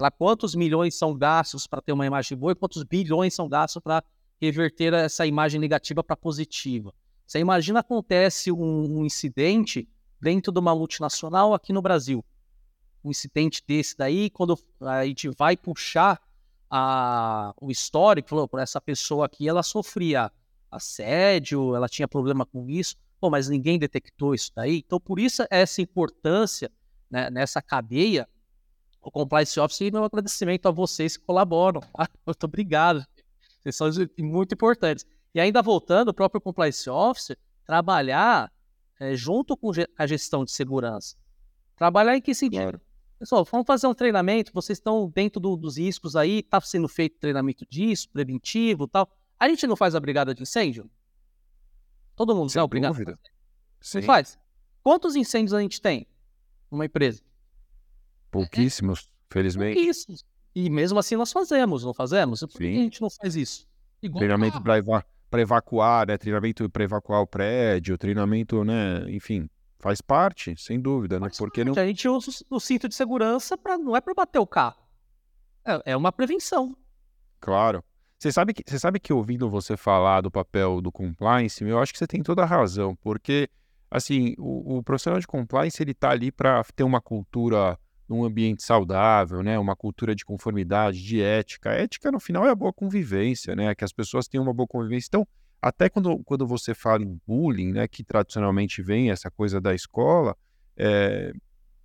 Lá, quantos milhões são gastos para ter uma imagem boa e quantos bilhões são gastos para reverter essa imagem negativa para positiva. Você imagina acontece um, um, incidente dentro de uma multinacional aqui no Brasil. Um incidente desse daí, quando a gente vai puxar a, o histórico, falou, essa pessoa aqui, ela sofria assédio, ela tinha problema com isso, Pô, mas ninguém detectou isso daí. Então, por isso essa importância né, nessa cadeia o Compliance Officer e meu agradecimento a vocês que colaboram. Tá? Muito obrigado. Vocês são muito importantes. E ainda voltando, o próprio Compliance Officer trabalhar é, junto com a gestão de segurança. Trabalhar em que sentido? Pessoal, vamos fazer um treinamento, vocês estão dentro do, dos riscos aí, está sendo feito treinamento disso, preventivo tal. A gente não faz a brigada de incêndio? Todo mundo
Sem
não, brigada.
Dúvida.
Sim. faz. Quantos incêndios a gente tem numa empresa?
Pouquíssimos, felizmente.
Pouquíssimos. E mesmo assim nós fazemos, não fazemos? Por que a gente não faz isso?
Igual treinamento para evacuar, evacuar, né? Treinamento para evacuar o prédio, treinamento, né? Enfim, faz parte, sem dúvida, né? Porque não...
A gente usa o cinto de segurança para não é para bater o carro. É, é uma prevenção.
Claro. Você sabe, que, você sabe que ouvindo você falar do papel do compliance, eu acho que você tem toda a razão, porque assim, o, o profissional de compliance ele está ali para ter uma cultura num ambiente saudável, né? Uma cultura de conformidade, de ética. A ética, no final, é a boa convivência, né? Que as pessoas tenham uma boa convivência. Então, até quando, quando você fala em bullying, né? Que tradicionalmente vem essa coisa da escola, é,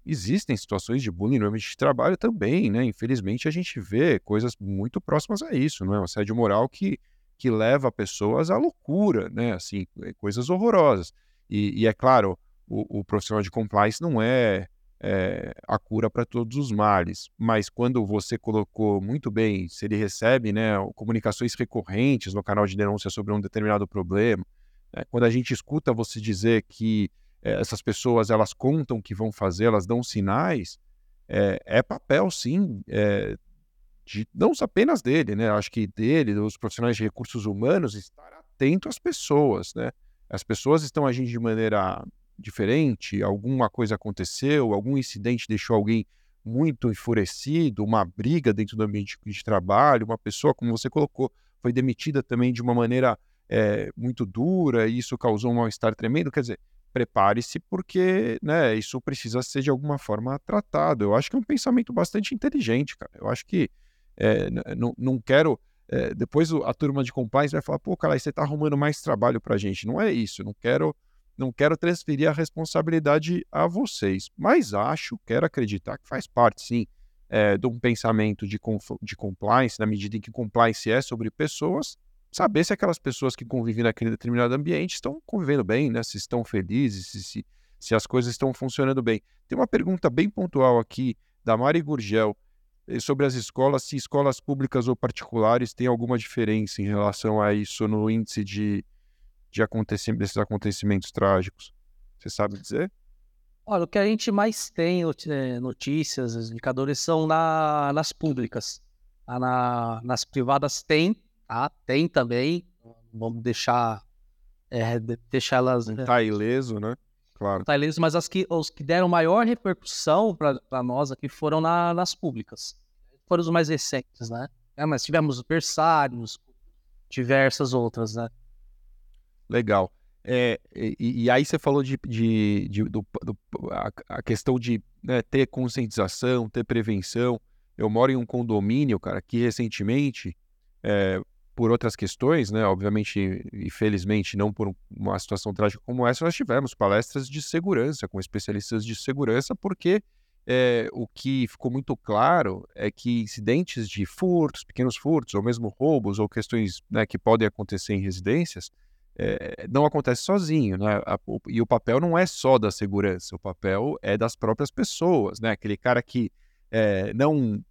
existem situações de bullying no ambiente de trabalho também, né? Infelizmente, a gente vê coisas muito próximas a isso, não é? Um assédio moral que, que leva pessoas à loucura, né? Assim, coisas horrorosas. E, e é claro, o, o profissional de compliance não é é, a cura para todos os males. Mas quando você colocou muito bem, se ele recebe né, comunicações recorrentes no canal de denúncia sobre um determinado problema, né, quando a gente escuta você dizer que é, essas pessoas elas contam que vão fazer, elas dão sinais, é, é papel sim, de, não apenas dele, né? Acho que dele, dos profissionais de recursos humanos, estar atento às pessoas, né? As pessoas estão agindo de maneira diferente, alguma coisa aconteceu, algum incidente deixou alguém muito enfurecido, uma briga dentro do ambiente de trabalho, uma pessoa, como você colocou, foi demitida também de uma maneira é, muito dura e isso causou um mal-estar tremendo. Quer dizer, prepare-se porque né, isso precisa ser de alguma forma tratado. Eu acho que é um pensamento bastante inteligente, cara. Eu acho que é, não quero. É, depois a turma de compliance vai falar, pô, cara, você está arrumando mais trabalho para a gente. Não é isso. Não quero não quero transferir a responsabilidade a vocês, mas acho, quero acreditar que faz parte, sim, é, de um pensamento de, de compliance, na medida em que compliance é sobre pessoas, saber se aquelas pessoas que convivem naquele determinado ambiente estão convivendo bem, né? se estão felizes, se, se, se as coisas estão funcionando bem. Tem uma pergunta bem pontual aqui da Mari Gurgel eh, sobre as escolas, se escolas públicas ou particulares têm alguma diferença em relação a isso no índice de de acontecimento, desses acontecimentos trágicos? Você sabe dizer?
Olha, o que a gente mais tem eh, notícias, os indicadores são na, nas públicas. Ah, na, nas privadas tem, tá? Tem também. Vamos deixar, é, deixar elas.
Não tá ileso, né? Claro.
Não tá ileso, mas as que, os que deram maior repercussão para nós aqui foram na, nas públicas. Foram os mais recentes, né? É, mas tivemos berçários, diversas outras, né?
Legal. É, e, e, aí você falou de, de, de do, do, a, a, questão de né, ter conscientização, ter prevenção. Eu moro em um condomínio, cara, que recentemente, é, por outras questões, né, obviamente e felizmente não por uma situação trágica como essa, nós tivemos palestras de segurança com especialistas de segurança, porque é, o que ficou muito claro é que incidentes de furtos, pequenos furtos, ou mesmo roubos, ou questões né, que podem acontecer em residências, é, não acontece sozinho, né? e o papel não é só da segurança, o papel é das próprias pessoas, né? Aquele cara que é, não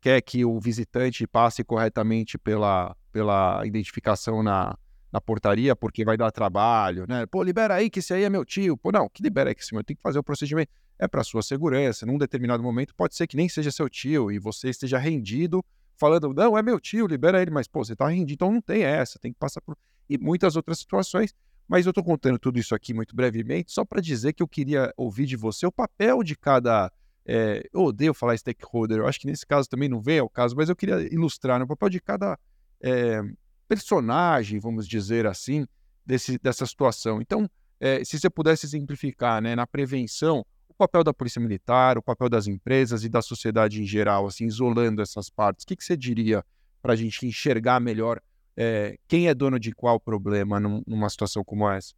quer que o visitante passe corretamente pela, pela identificação na, na portaria porque vai dar trabalho, né? Pô, libera aí que esse aí é meu tio. Pô, não, que libera aí que esse meu tem que fazer o procedimento. É para sua segurança. Num determinado momento pode ser que nem seja seu tio e você esteja rendido falando, não, é meu tio, libera ele, mas pô, você tá rendido, então não tem essa, tem que passar por e muitas outras situações. Mas eu estou contando tudo isso aqui muito brevemente, só para dizer que eu queria ouvir de você o papel de cada. É, eu odeio falar stakeholder, eu acho que nesse caso também não vem ao caso, mas eu queria ilustrar né, o papel de cada é, personagem, vamos dizer assim, desse, dessa situação. Então, é, se você pudesse exemplificar né, na prevenção, o papel da Polícia Militar, o papel das empresas e da sociedade em geral, assim, isolando essas partes, o que, que você diria para a gente enxergar melhor é, quem é dono de qual problema num, numa situação como essa?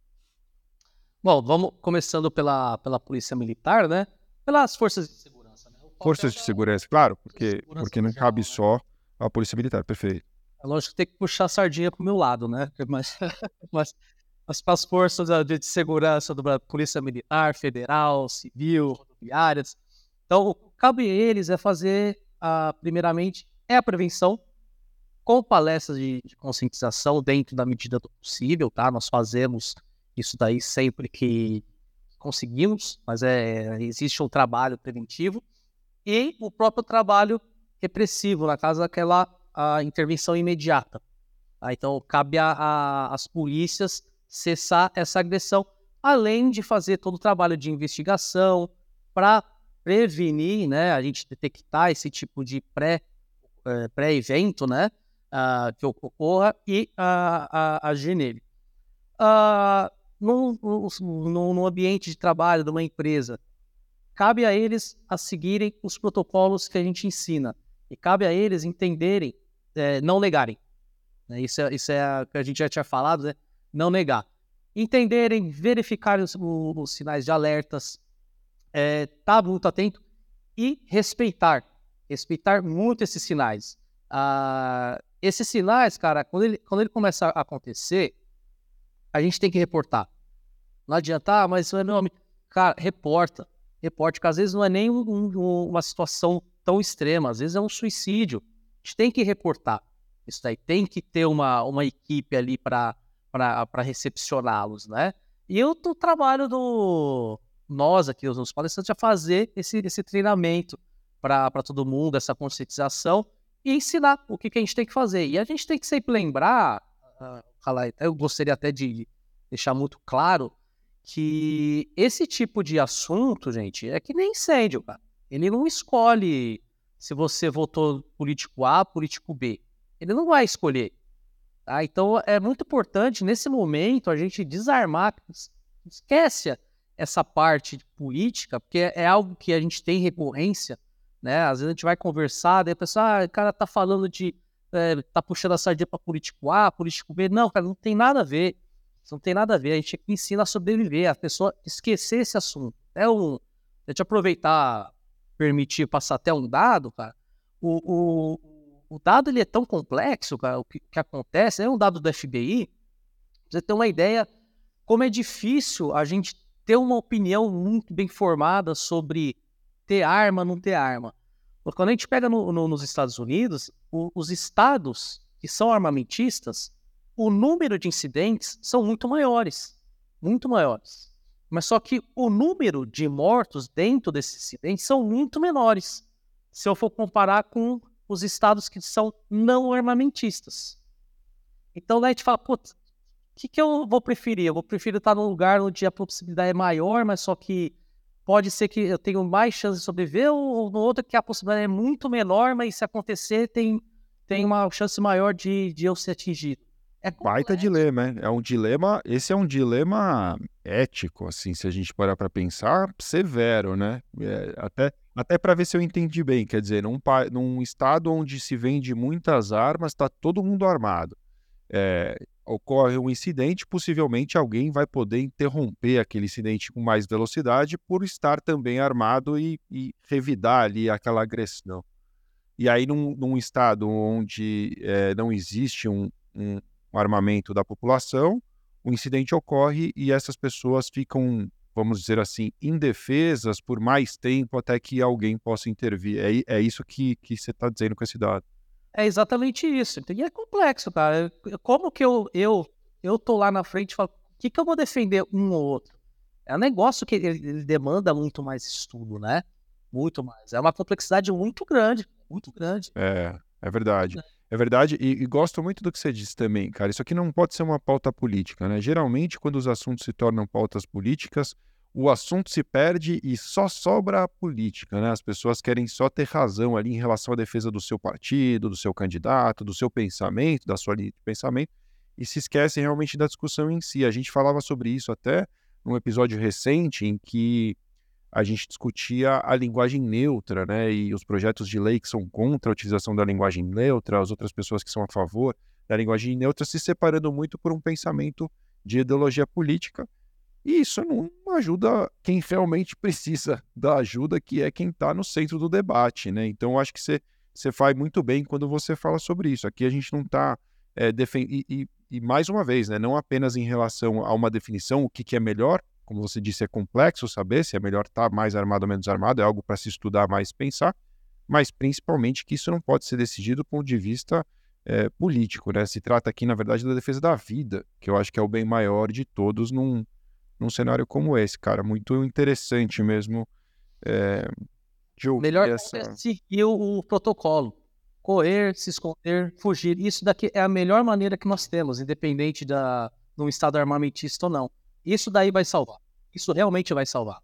Bom, vamos começando pela, pela polícia militar, né? Pelas forças de segurança. Né?
Forças de segurança, claro, porque, porque não cabe né? só a Polícia Militar, perfeito.
É lógico que tem que puxar a sardinha pro meu lado, né? Mas, mas, mas para as forças de segurança da Polícia Militar, Federal, Civil, rodoviárias. Então, cabe a eles é fazer, a, primeiramente, é a prevenção, com palestras de, de, conscientização dentro da medida do possível, tá? Nós fazemos isso daí sempre que conseguimos, mas é, existe um trabalho preventivo e o próprio trabalho repressivo, na casa daquela intervenção imediata. Tá? Então, cabe às polícias cessar essa agressão, além de fazer todo o trabalho de investigação para prevenir, né, a gente detectar esse tipo de pré, é, pré-evento, né, uh, que ocorra e uh, agir nele. Uh, num, num, num ambiente de trabalho de uma empresa, cabe a eles a seguirem os protocolos que a gente ensina e cabe a eles entenderem, é, não negarem. Né? Isso, é, isso é o que a gente já tinha falado, né? não negar. Entenderem, verificarem os, os sinais de alertas, é, tá muito atento e respeitar. Respeitar muito esses sinais. Ah, esses sinais, cara, quando ele, quando ele começa a acontecer, a gente tem que reportar. Não adianta, ah, mas é nome. Cara, reporta. Reporte, porque às vezes não é nem um, um, uma situação tão extrema, às vezes é um suicídio. A gente tem que reportar isso daí, tem que ter uma, uma equipe ali para recepcioná-los, né? E o trabalho do nós aqui, os palestrantes, é fazer esse, esse treinamento para todo mundo, essa conscientização e ensinar o que, que, a gente tem que fazer. E a gente tem que sempre lembrar, uh, eu gostaria até de deixar muito claro, que esse tipo de assunto, gente, é que nem incêndio, cara. Ele não escolhe se você votou político A, político B. Ele não vai escolher. Tá? Então é muito importante, nesse momento, a gente desarmar, esquece essa parte política, porque é algo que a gente tem recorrência, né? Às vezes a gente vai conversar, daí a pessoa, ah, o cara tá falando de. É, tá puxando a sardinha para político A, político B. Não, cara, não tem nada a ver. Isso não tem nada a ver. A gente ensina a sobreviver, a pessoa esquecer esse assunto. É um. Deixa eu aproveitar permitir passar até um dado, cara, o, o, o dado ele é tão complexo, cara, o que, que acontece, é um dado do FBI, você ter uma ideia como é difícil a gente ter uma opinião muito bem formada sobre ter arma, não ter arma. Porque quando a gente pega no, no, nos Estados Unidos, o, os estados que são armamentistas, o número de incidentes são muito maiores, muito maiores. Mas só que o número de mortos dentro desses incidentes são muito menores, se eu for comparar com os estados que são não armamentistas. Então, daí a gente fala, putz, o que, que eu vou preferir? Eu vou preferir estar num lugar onde a possibilidade é maior, mas só que pode ser que eu tenha mais chance de sobreviver, ou no outro que a possibilidade é muito menor, mas se acontecer, tem, tem uma chance maior de, de eu ser atingido.
É baita dilema, é um dilema. Esse é um dilema ético, assim, se a gente parar para pensar, severo, né? É, até até para ver se eu entendi bem, quer dizer, num, num estado onde se vende muitas armas, está todo mundo armado. É, ocorre um incidente, possivelmente alguém vai poder interromper aquele incidente com mais velocidade por estar também armado e, e revidar ali aquela agressão. E aí, num, num estado onde é, não existe um, um armamento da população, o incidente ocorre e essas pessoas ficam, vamos dizer assim, indefesas por mais tempo até que alguém possa intervir. É, é isso que, que você está dizendo com esse dado.
É exatamente isso. E é complexo, cara. Como que eu, eu, eu tô lá na frente e falo, o que, que eu vou defender um ou outro? É um negócio que ele, ele demanda muito mais estudo, né? Muito mais. É uma complexidade muito grande, muito grande.
É, é verdade. É. É verdade, e, e, gosto muito do que você disse também, cara. Isso aqui não pode ser uma pauta política, né? Geralmente, quando os assuntos se tornam pautas políticas, o assunto se perde e só sobra a política, né? As pessoas querem só ter razão ali em relação à defesa do seu partido, do seu candidato, do seu pensamento, da sua linha de pensamento, e se esquecem realmente da discussão em si. A gente falava sobre isso até num episódio recente em que a gente discutia a linguagem neutra, né? E os projetos de lei que são contra a utilização da linguagem neutra, as outras pessoas que são a favor da linguagem neutra, se separando muito por um pensamento de ideologia política. E isso não ajuda quem realmente precisa da ajuda, que é quem está no centro do debate, né? Então, acho que você, faz muito bem quando você fala sobre isso. Aqui a gente não está é, defendendo. E, e, mais uma vez, né, não apenas em relação a uma definição, o que, que é melhor, como você disse, é complexo saber se é melhor estar tá mais armado ou menos armado, é algo para se estudar mais pensar, mas principalmente que isso não pode ser decidido do ponto de vista é, político, né? Se trata aqui, na verdade, da defesa da vida, que eu acho que é o bem maior de todos num, num cenário como esse, cara. Muito interessante mesmo. É,
de ouvir Melhor essa... seguir o protocolo. Correr, se esconder, fugir. Isso daqui é a melhor maneira que nós temos, independente da, de um estado armamentista ou não. Isso daí vai salvar. Isso realmente vai salvar.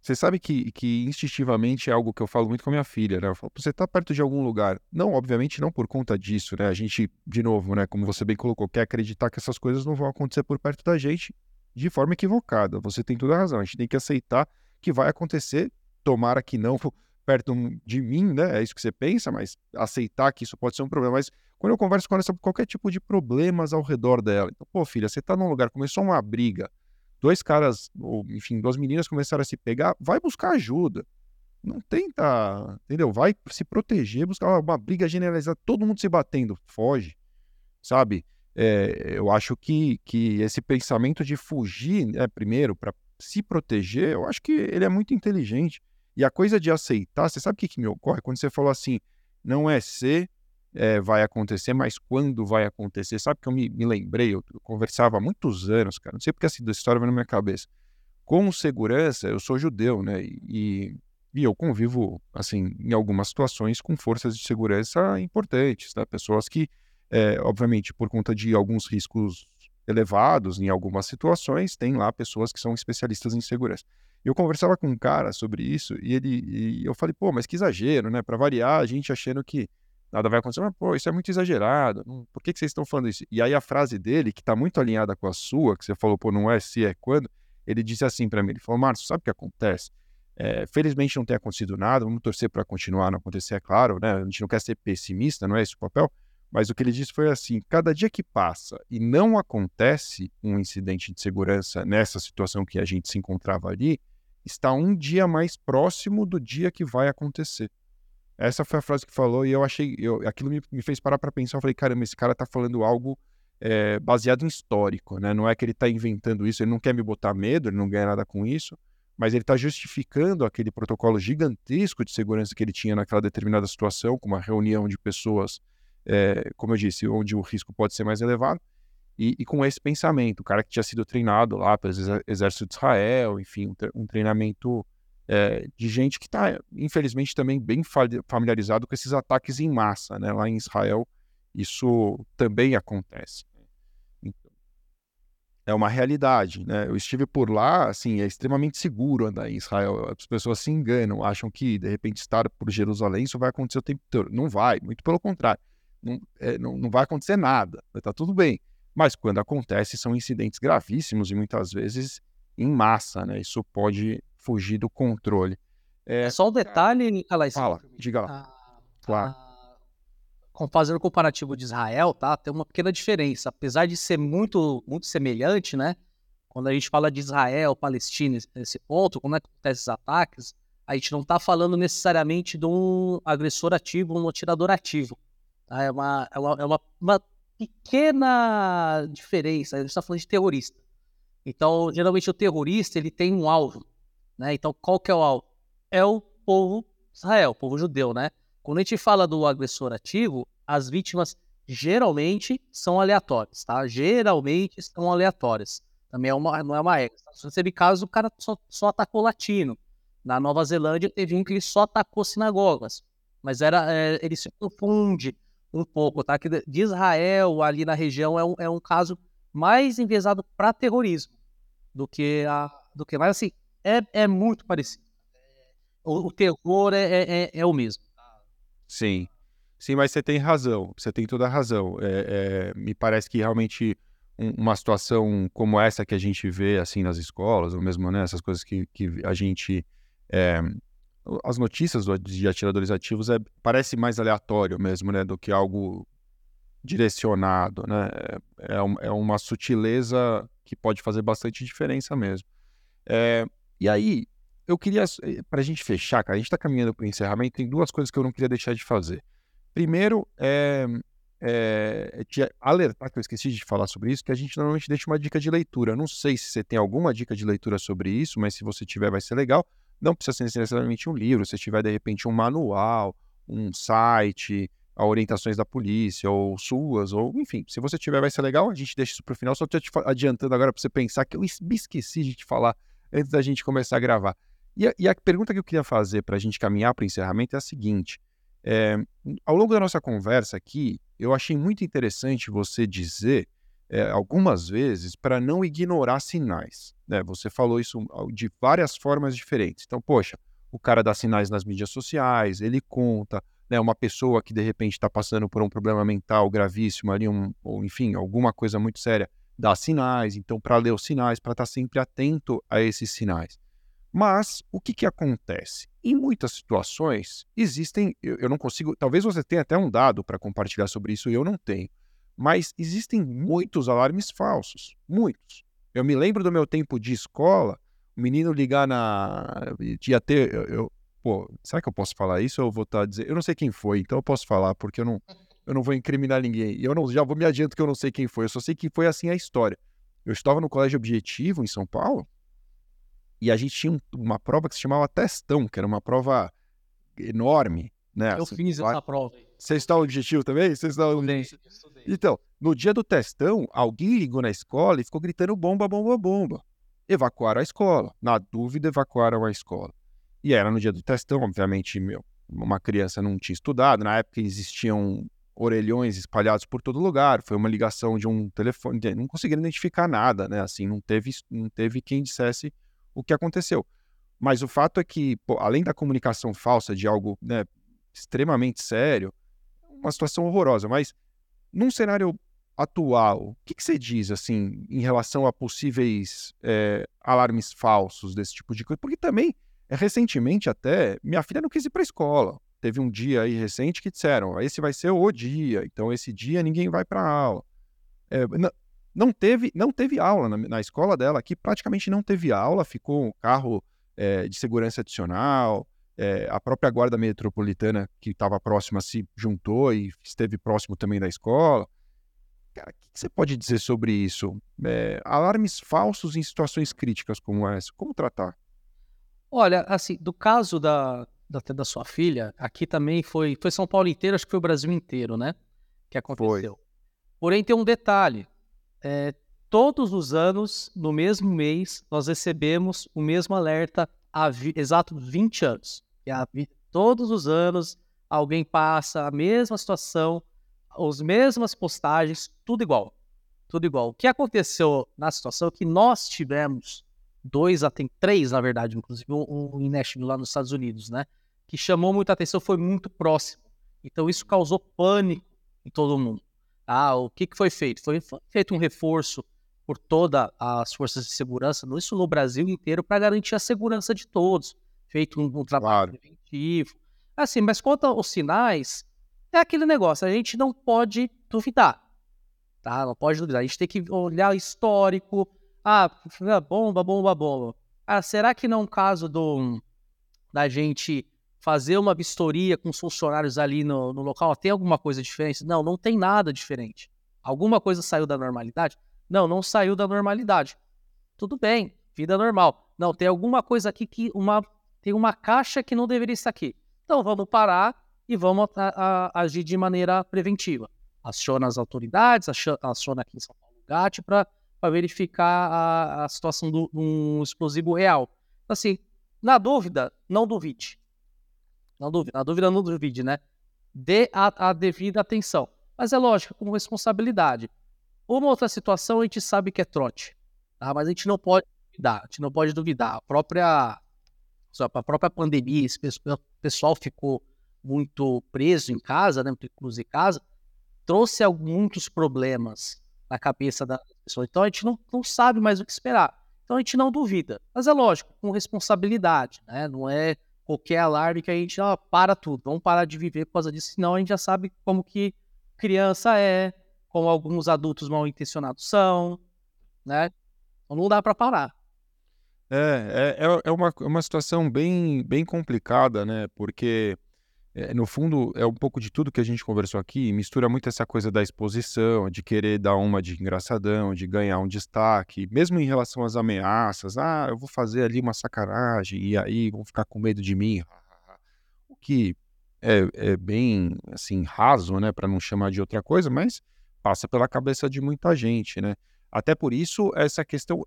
Você sabe que, que instintivamente é algo que eu falo muito com a minha filha, né? Eu falo, você está perto de algum lugar. Não, obviamente, não por conta disso, né? A gente, de novo, né? Como você bem colocou, quer acreditar que essas coisas não vão acontecer por perto da gente de forma equivocada. Você tem toda a razão. A gente tem que aceitar que vai acontecer. Tomara que não perto de mim, né? É isso que você pensa, mas aceitar que isso pode ser um problema. Mas quando eu converso com ela sobre qualquer tipo de problemas ao redor dela, então, pô, filha, você está num lugar, começou uma briga dois caras, ou enfim, duas meninas começaram a se pegar, vai buscar ajuda. Não tenta, entendeu? Vai se proteger, buscar uma briga generalizada, todo mundo se batendo, foge, sabe? É, eu acho que, que esse pensamento de fugir, né, primeiro, para se proteger, eu acho que ele é muito inteligente. E a coisa de aceitar, você sabe o que, que me ocorre? Quando você falou assim, não é ser, é, vai acontecer, mas quando vai acontecer? Sabe que eu me, me lembrei, eu, eu, conversava há muitos anos, cara, não sei porque essa história veio na minha cabeça. Com segurança, eu sou judeu, né? E, e eu convivo, assim, em algumas situações com forças de segurança importantes, tá? Pessoas que, é, obviamente, por conta de alguns riscos elevados em algumas situações, tem lá pessoas que são especialistas em segurança. Eu conversava com um cara sobre isso e ele e eu falei, pô, mas que exagero, né? Para variar, a gente achando que nada vai acontecer, mas pô, isso é muito exagerado, por que, que vocês estão falando isso? E aí a frase dele, que está muito alinhada com a sua, que você falou, pô, não é se, é quando, ele disse assim para mim, ele falou, Márcio, sabe o que acontece? É, felizmente não tem acontecido nada, vamos torcer para continuar não acontecer, é claro, né? A gente não quer ser pessimista, não é esse o papel, mas o que ele disse foi assim: cada dia que passa e não acontece um incidente de segurança nessa situação que a gente se encontrava ali, está um dia mais próximo do dia que vai acontecer. Essa foi a frase que falou e eu achei, eu, aquilo me, me fez parar para pensar. Eu falei, caramba, esse cara tá falando algo é, baseado em histórico, né? Não é que ele tá inventando isso, ele não quer me botar medo, ele não ganha nada com isso, mas ele tá justificando aquele protocolo gigantesco de segurança que ele tinha naquela determinada situação, com uma reunião de pessoas, é, como eu disse, onde o risco pode ser mais elevado. E, e, com esse pensamento, o cara que tinha sido treinado lá pelo exército de Israel, enfim, um, treinamento é, de gente que está, infelizmente, também bem familiarizado com esses ataques em massa. Né? Lá em Israel, isso também acontece. Então, é uma realidade. Né? Eu estive por lá, assim, é extremamente seguro andar em Israel. As pessoas se enganam, acham que, de repente, estar por Jerusalém, isso vai acontecer o tempo todo. Não vai, muito pelo contrário. Não, é, não, não vai acontecer nada, estar tudo bem. Mas quando acontece, são incidentes gravíssimos e muitas vezes em massa, né? Isso pode fugir do controle.
É, Só um detalhe, Nicolás.
Fala, diga lá.
Ah, claro. Ah, fazendo o comparativo de Israel, tá? Tem uma pequena diferença. Apesar de ser muito, muito semelhante, né? Quando a gente fala de Israel, Palestina, nesse ponto, quando acontecem esses ataques, a gente não está falando necessariamente de um agressor ativo, um atirador ativo. Tá? É, uma, é, uma, é uma, uma pequena diferença. A gente está falando de terrorista. Então, geralmente o terrorista ele tem um alvo. Né? Então, qual que é o alvo? É o povo Israel, o povo judeu, né? Quando a gente fala do agressor ativo, as vítimas geralmente são aleatórias, tá? Geralmente são aleatórias. Também é uma, não é uma regra. Tá? Se você teve casos, o cara só, só atacou latino. Na Nova Zelândia teve um que ele só atacou sinagogas. Mas era, é, ele se confunde um pouco, tá? Que de Israel, ali na região, é um, é um caso mais enviesado para terrorismo do que a. Do que, mas assim, é, é muito parecido. O, o terror é, é, é, é, o mesmo.
Sim. Sim, mas você tem razão. Você tem toda a razão. É, é, me parece que realmente um, uma situação como essa que a gente vê assim nas escolas, ou mesmo né, essas coisas que, que a gente. É, as notícias de atiradores ativos é, parece mais aleatório mesmo, né? Do que algo direcionado, né? É, é, é uma sutileza que pode fazer bastante diferença mesmo. É, e aí, eu queria, eh, para a gente fechar, cara, a gente está caminhando para o encerramento, tem duas coisas que eu não queria deixar de fazer. Primeiro, é, é, te alertar, que eu esqueci de falar sobre isso, que a gente normalmente deixa uma dica de leitura. Não sei se você tem alguma dica de leitura sobre isso, mas se você tiver, vai ser legal. Não precisa ser necessariamente um livro, se tiver, de repente, um manual, um site, orientações da polícia, ou suas, ou enfim, se você tiver, vai ser legal. A gente deixa isso para o final, só te adiantando agora para você pensar que eu me esqueci de te falar antes da gente começar a gravar. E a, e a pergunta que eu queria fazer para a gente caminhar para o encerramento é a seguinte: é, ao longo da nossa conversa aqui, eu achei muito interessante você dizer é, algumas vezes para não ignorar sinais. Né? Você falou isso de várias formas diferentes. Então, poxa, o cara dá sinais nas mídias sociais, ele conta, né, uma pessoa que de repente está passando por um problema mental gravíssimo ali, um, ou enfim, alguma coisa muito séria, dá sinais. Então, para ler os sinais, para estar tá sempre atento a esses sinais. Mas o que, que acontece? Em muitas situações, existem. Eu, eu não consigo. Talvez você tenha até um dado para compartilhar sobre isso e eu não tenho. Mas existem muitos alarmes falsos. Muitos. Eu me lembro do meu tempo de escola, o menino ligar na. Ia ter. Eu, eu, pô, será que eu posso falar isso eu vou estar tá dizendo. Eu não sei quem foi, então eu posso falar, porque eu não, eu não vou incriminar ninguém. E eu não, já vou me adianto que eu não sei quem foi, eu só sei que foi assim a história. Eu estava no Colégio Objetivo, em São Paulo, e a gente tinha uma prova que se chamava testão, que era uma prova enorme, né?
Eu assim, fiz essa prova.
Você está no objetivo também? Você está. Então, no dia do testão, alguém ligou na escola e ficou gritando bomba, bomba, bomba. Evacuaram a escola. Na dúvida, evacuaram a escola. E era no dia do testão, obviamente, meu, uma criança não tinha estudado. Na época existiam orelhões espalhados por todo lugar. Foi uma ligação de um telefone, não conseguiram identificar nada, né? Assim, não teve, não teve quem dissesse o que aconteceu. Mas o fato é que, pô, além da comunicação falsa de algo né, extremamente sério, uma situação horrorosa. Mas num cenário atual, o que, que você diz assim em relação a possíveis é, alarmes falsos desse tipo de coisa? Porque também, é, recentemente até, minha filha não quis ir para a escola. Teve um dia aí recente que disseram, esse vai ser o dia, então esse dia ninguém vai para aula. É, não teve, não teve aula na, na, escola dela aqui, praticamente não teve aula, ficou um carro é, de segurança adicional, é, a própria guarda metropolitana que estava próxima se juntou e esteve próximo também da escola. Cara, o que você pode dizer sobre isso? É, alarmes falsos em situações críticas como essa, como tratar?
Olha, assim, do caso da, da, da sua filha, aqui também foi, foi São Paulo inteiro, acho que foi o Brasil inteiro, né? Que aconteceu. Foi. Porém, tem um detalhe é, todos os anos, no mesmo mês, nós recebemos o mesmo alerta há vi, exato 20 anos. E todos os anos alguém passa a mesma situação, as mesmas postagens, tudo igual. Tudo igual. O que aconteceu na situação é que nós tivemos dois, tem três, na verdade, inclusive um em Nashville, lá nos Estados Unidos, né? Que chamou muita atenção, foi muito próximo. Então isso causou pânico em todo mundo. Ah, o que, que foi feito? Foi feito um reforço por todas as forças de segurança, isso no Brasil inteiro, para garantir a segurança de todos. Feito um, um trabalho claro. preventivo. Assim, mas quanto aos sinais, é aquele negócio, a gente não pode duvidar. Tá? Não pode duvidar. A gente tem que olhar histórico. Ah, bomba, bomba, bomba. Ah, será que não é um caso do, da gente fazer uma vistoria com os funcionários ali no, no local, tem alguma coisa diferente? Não, não tem nada diferente. Alguma coisa saiu da normalidade? Não, não saiu da normalidade. Tudo bem, vida normal. Não, tem alguma coisa aqui que uma tem uma caixa que não deveria estar aqui. Então vamos parar e vamos a, a, agir de maneira preventiva. Aciona as autoridades, aciona aqui em São Paulo o GAT para verificar a, a situação de um explosivo real. Assim, na dúvida, não duvide. Não dúvida, na dúvida não duvide, né? Dê a, a devida atenção. Mas é lógico, com responsabilidade. Uma outra situação a gente sabe que é trote, tá? mas a gente não pode duvidar, a gente não pode duvidar. A própria, a própria pandemia, esse pessoal ficou muito preso em casa, né, muito recluso em casa, trouxe muitos problemas na cabeça da pessoa. Então a gente não, não sabe mais o que esperar. Então a gente não duvida. Mas é lógico, com responsabilidade, né? Não é qualquer alarme que a gente ó, para tudo, vamos parar de viver por causa disso, senão a gente já sabe como que criança é, como alguns adultos mal intencionados são, né? Então não dá para parar.
É, é, é, é uma, é uma situação bem, bem complicada, né? Porque, é, no fundo, é um pouco de tudo que a gente conversou aqui, mistura muito essa coisa da exposição, de querer dar uma de engraçadão, de ganhar um destaque, mesmo em relação às ameaças. Ah, eu vou fazer ali uma sacanagem e aí vão ficar com medo de mim. O que é, é bem, assim, raso, né? Para não chamar de outra coisa, mas passa pela cabeça de muita gente, né? Até por isso, essa questão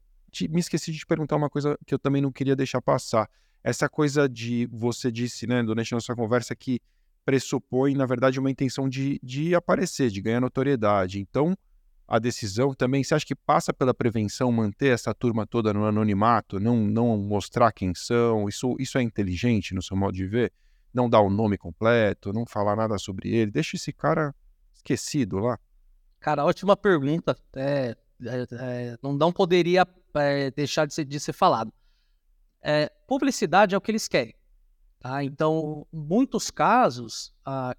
me esqueci de te perguntar uma coisa que eu também não queria deixar passar. Essa coisa de, você disse, né, durante a nossa conversa, que pressupõe, na verdade, uma intenção de, de aparecer, de ganhar notoriedade. Então, a decisão também, você acha que passa pela prevenção manter essa turma toda no anonimato, não, não mostrar quem são? Isso, isso é inteligente no seu modo de ver? Não dar o nome completo, não falar nada sobre ele, deixa esse cara esquecido lá.
Cara, ótima pergunta. É, é, é, não, não poderia é, deixar de ser, de ser falado. É, publicidade é o que eles querem. Tá? Então, muitos casos,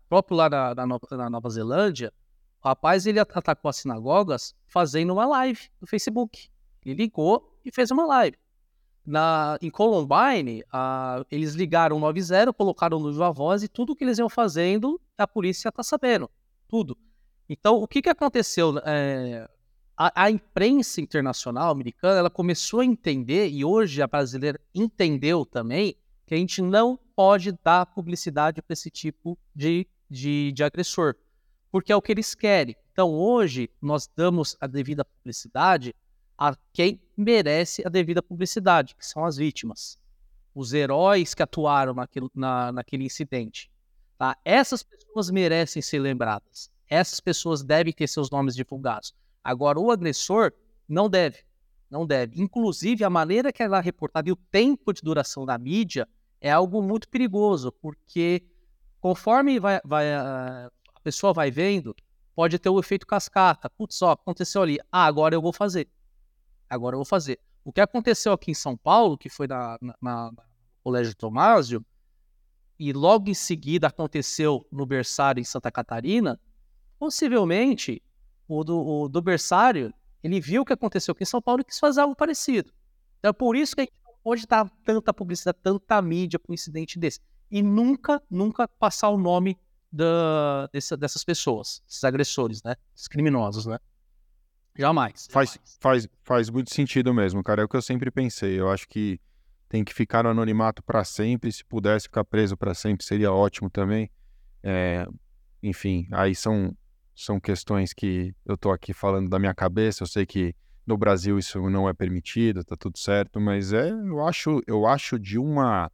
próprio lá na, na, Nova, na Nova Zelândia, o rapaz ele atacou as sinagogas fazendo uma live no Facebook. Ele ligou e fez uma live. Na, em Columbine, eles ligaram 90, colocaram no viva voz e tudo que eles iam fazendo, a polícia está sabendo. Tudo. Então, o que, que aconteceu? É, a, a, imprensa internacional americana ela começou a entender, e hoje a brasileira entendeu também, que a gente não pode dar publicidade para esse tipo de, de, de agressor, porque é o que eles querem. Então, hoje, nós damos a devida publicidade a quem merece a devida publicidade, que são as vítimas, os heróis que atuaram naquilo, na, naquele incidente. Tá? Essas pessoas merecem ser lembradas. Essas pessoas devem ter seus nomes divulgados. Agora, o agressor não deve. Não deve. Inclusive, a maneira que ela é reportada e o tempo de duração da mídia é algo muito perigoso, porque conforme vai, vai, a pessoa vai vendo, pode ter o efeito cascata. Putz, ó, aconteceu ali. Ah, agora eu vou fazer. Agora eu vou fazer. O que aconteceu aqui em São Paulo, que foi na, na, na Colégio Tomásio, e logo em seguida aconteceu no berçário em Santa Catarina, possivelmente o do, o do berçário, ele viu o que aconteceu aqui em São Paulo e quis fazer algo parecido. Então é por isso que a gente não pode dar tanta publicidade, tanta mídia para um incidente desse. E nunca, nunca passar o nome da, dessa, dessas pessoas, esses agressores, né? Esses criminosos, né? Jamais.
Faz,
jamais.
faz, faz muito sentido mesmo, cara. É o que eu sempre pensei. Eu acho que tem que ficar no anonimato para sempre. Se pudesse ficar preso para sempre, seria ótimo também. É, enfim, aí são são questões que eu estou aqui falando da minha cabeça. Eu sei que no Brasil isso não é permitido, tá tudo certo, mas é, eu acho, eu acho de uma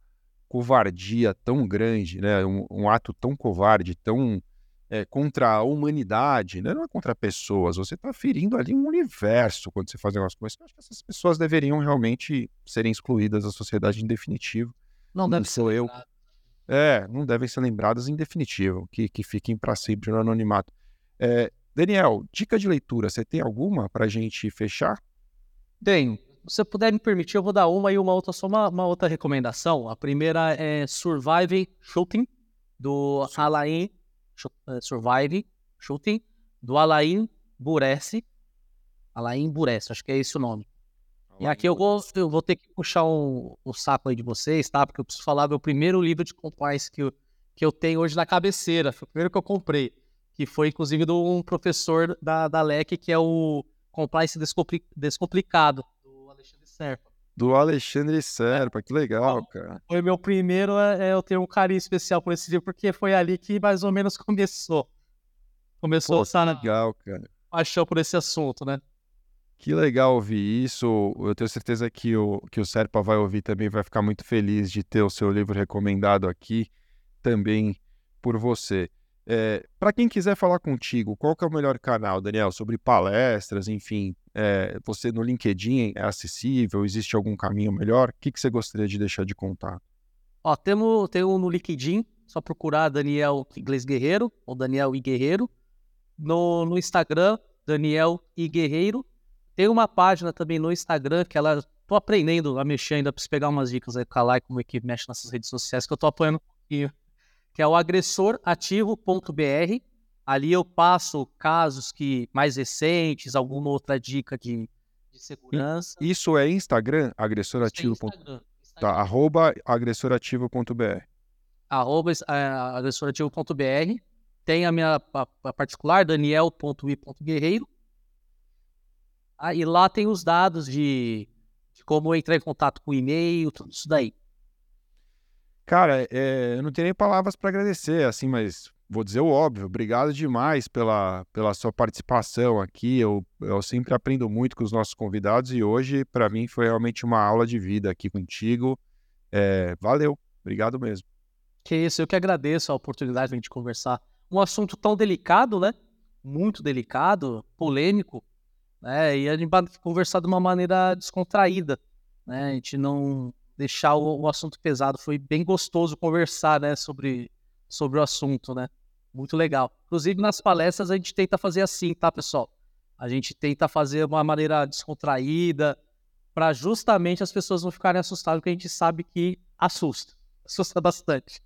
covardia tão grande, né? Um, um ato tão covarde, tão é, contra a humanidade, né? não é contra pessoas. Você está ferindo ali um universo quando você faz um negócio como esse. Eu acho que essas pessoas deveriam realmente serem excluídas da sociedade em definitivo.
Não deve
sou eu. É, não devem ser lembradas em definitivo, que, que fiquem para sempre no anonimato. É, Daniel, dica de leitura, você tem alguma para a gente fechar?
Tenho. Se você puder me permitir, eu vou dar uma e uma outra, só uma, uma outra recomendação. A primeira é Survive Shooting, do Sim. Alain é, Survive Shooting, do Alain Buresse. Alain Buresse, acho que é esse o nome. Alain e aqui eu vou, eu vou ter que puxar um, um saco aí de vocês, tá? Porque eu preciso falar do meu primeiro livro de compliance que eu, que eu tenho hoje na cabeceira. Foi o primeiro que eu comprei que foi inclusive de um professor da, da LEC, que é o Compliance Descomplicado, do Alexandre Serpa.
Do Alexandre Serpa, que legal, cara.
Foi meu primeiro, é, é, eu tenho um carinho especial por esse livro, porque foi ali que mais ou menos começou. Começou Pô,
a legal, cara.
paixão por esse assunto, né?
Que legal ouvir isso. Eu tenho certeza que o, que o Serpa vai ouvir também, vai ficar muito feliz de ter o seu livro recomendado aqui também por você. É, para quem quiser falar contigo, qual que é o melhor canal, Daniel? Sobre palestras, enfim, é, você no LinkedIn é acessível? Existe algum caminho melhor? O que, que você gostaria de deixar de contar?
Ó, temos, temos no LinkedIn, só procurar Daniel Inglês Guerreiro ou Daniel I Guerreiro. No, no Instagram, Daniel I Guerreiro. Tem uma página também no Instagram que ela tô aprendendo a mexer ainda, preciso pegar umas dicas aí com a como é que mexe nessas redes sociais, que eu tô apoiando um pouquinho que é o agressorativo.br. Ali eu passo casos que mais recentes, alguma outra dica de, de segurança.
Isso é Instagram, agressorativo. Instagram, Instagram. Tá, arroba agressorativo.br.
Arroba é, agressorativo.br. Tem a minha a, a particular, daniel.i.guerreiro. Ah, e lá tem os dados de, de como entrar em contato com o e-mail, tudo isso daí.
Cara, é, eu não tenho nem palavras para agradecer, assim, mas vou dizer o óbvio. Obrigado demais pela, pela sua participação aqui. Eu, eu sempre aprendo muito com os nossos convidados e hoje, para mim, foi realmente uma aula de vida aqui contigo. É, valeu, obrigado mesmo.
Que isso, eu que agradeço a oportunidade de a gente conversar. Um assunto tão delicado, né? Muito delicado, polêmico, né? E a gente conversar de uma maneira descontraída, né? A gente não deixar o, o assunto pesado. Foi bem gostoso conversar, né? Sobre, sobre o assunto, né? Muito legal. Inclusive, nas palestras a gente tenta fazer assim, tá, pessoal? A gente tenta fazer uma maneira descontraída, para justamente as pessoas não ficarem assustadas, porque a gente sabe que assusta. Assusta bastante.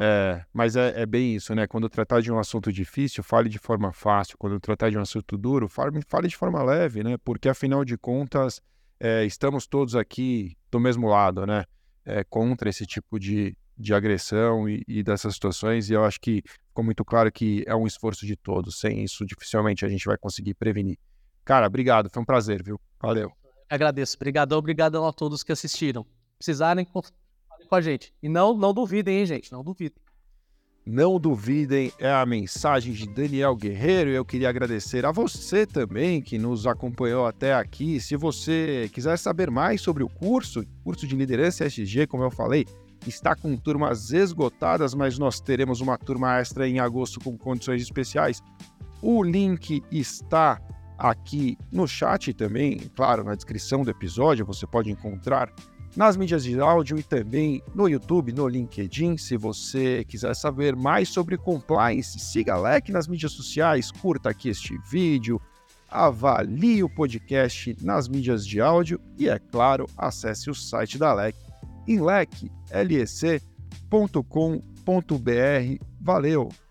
É, mas é, é, bem isso, né? Quando tratar de um assunto difícil, fale de forma fácil. Quando tratar de um assunto duro, fale, fale de forma leve, né? Porque afinal de contas, é, estamos todos aqui do mesmo lado, né? É, contra esse tipo de, de agressão e, e, dessas situações. E eu acho que ficou muito claro que é um esforço de todos. Sem isso, dificilmente a gente vai conseguir prevenir. Cara, obrigado. Foi um prazer, viu? Valeu.
Agradeço. Obrigadão, obrigadão a todos que assistiram. Precisarem, com a gente. E não, não duvidem, hein, gente? Não duvidem.
Não duvidem, é a mensagem de Daniel Guerreiro. Eu queria agradecer a você também que nos acompanhou até aqui. Se você quiser saber mais sobre o curso, curso de liderança SG, como eu falei, está com turmas esgotadas, mas nós teremos uma turma extra em agosto com condições especiais. O link está aqui no chat também, claro, na descrição do episódio você pode encontrar nas mídias de áudio e também no YouTube, no LinkedIn. Se você quiser saber mais sobre compliance, siga a LEC nas mídias sociais, curta aqui este vídeo, avalie o podcast nas mídias de áudio e, é claro, acesse o site da LEC em lec.lec.com.br. Valeu!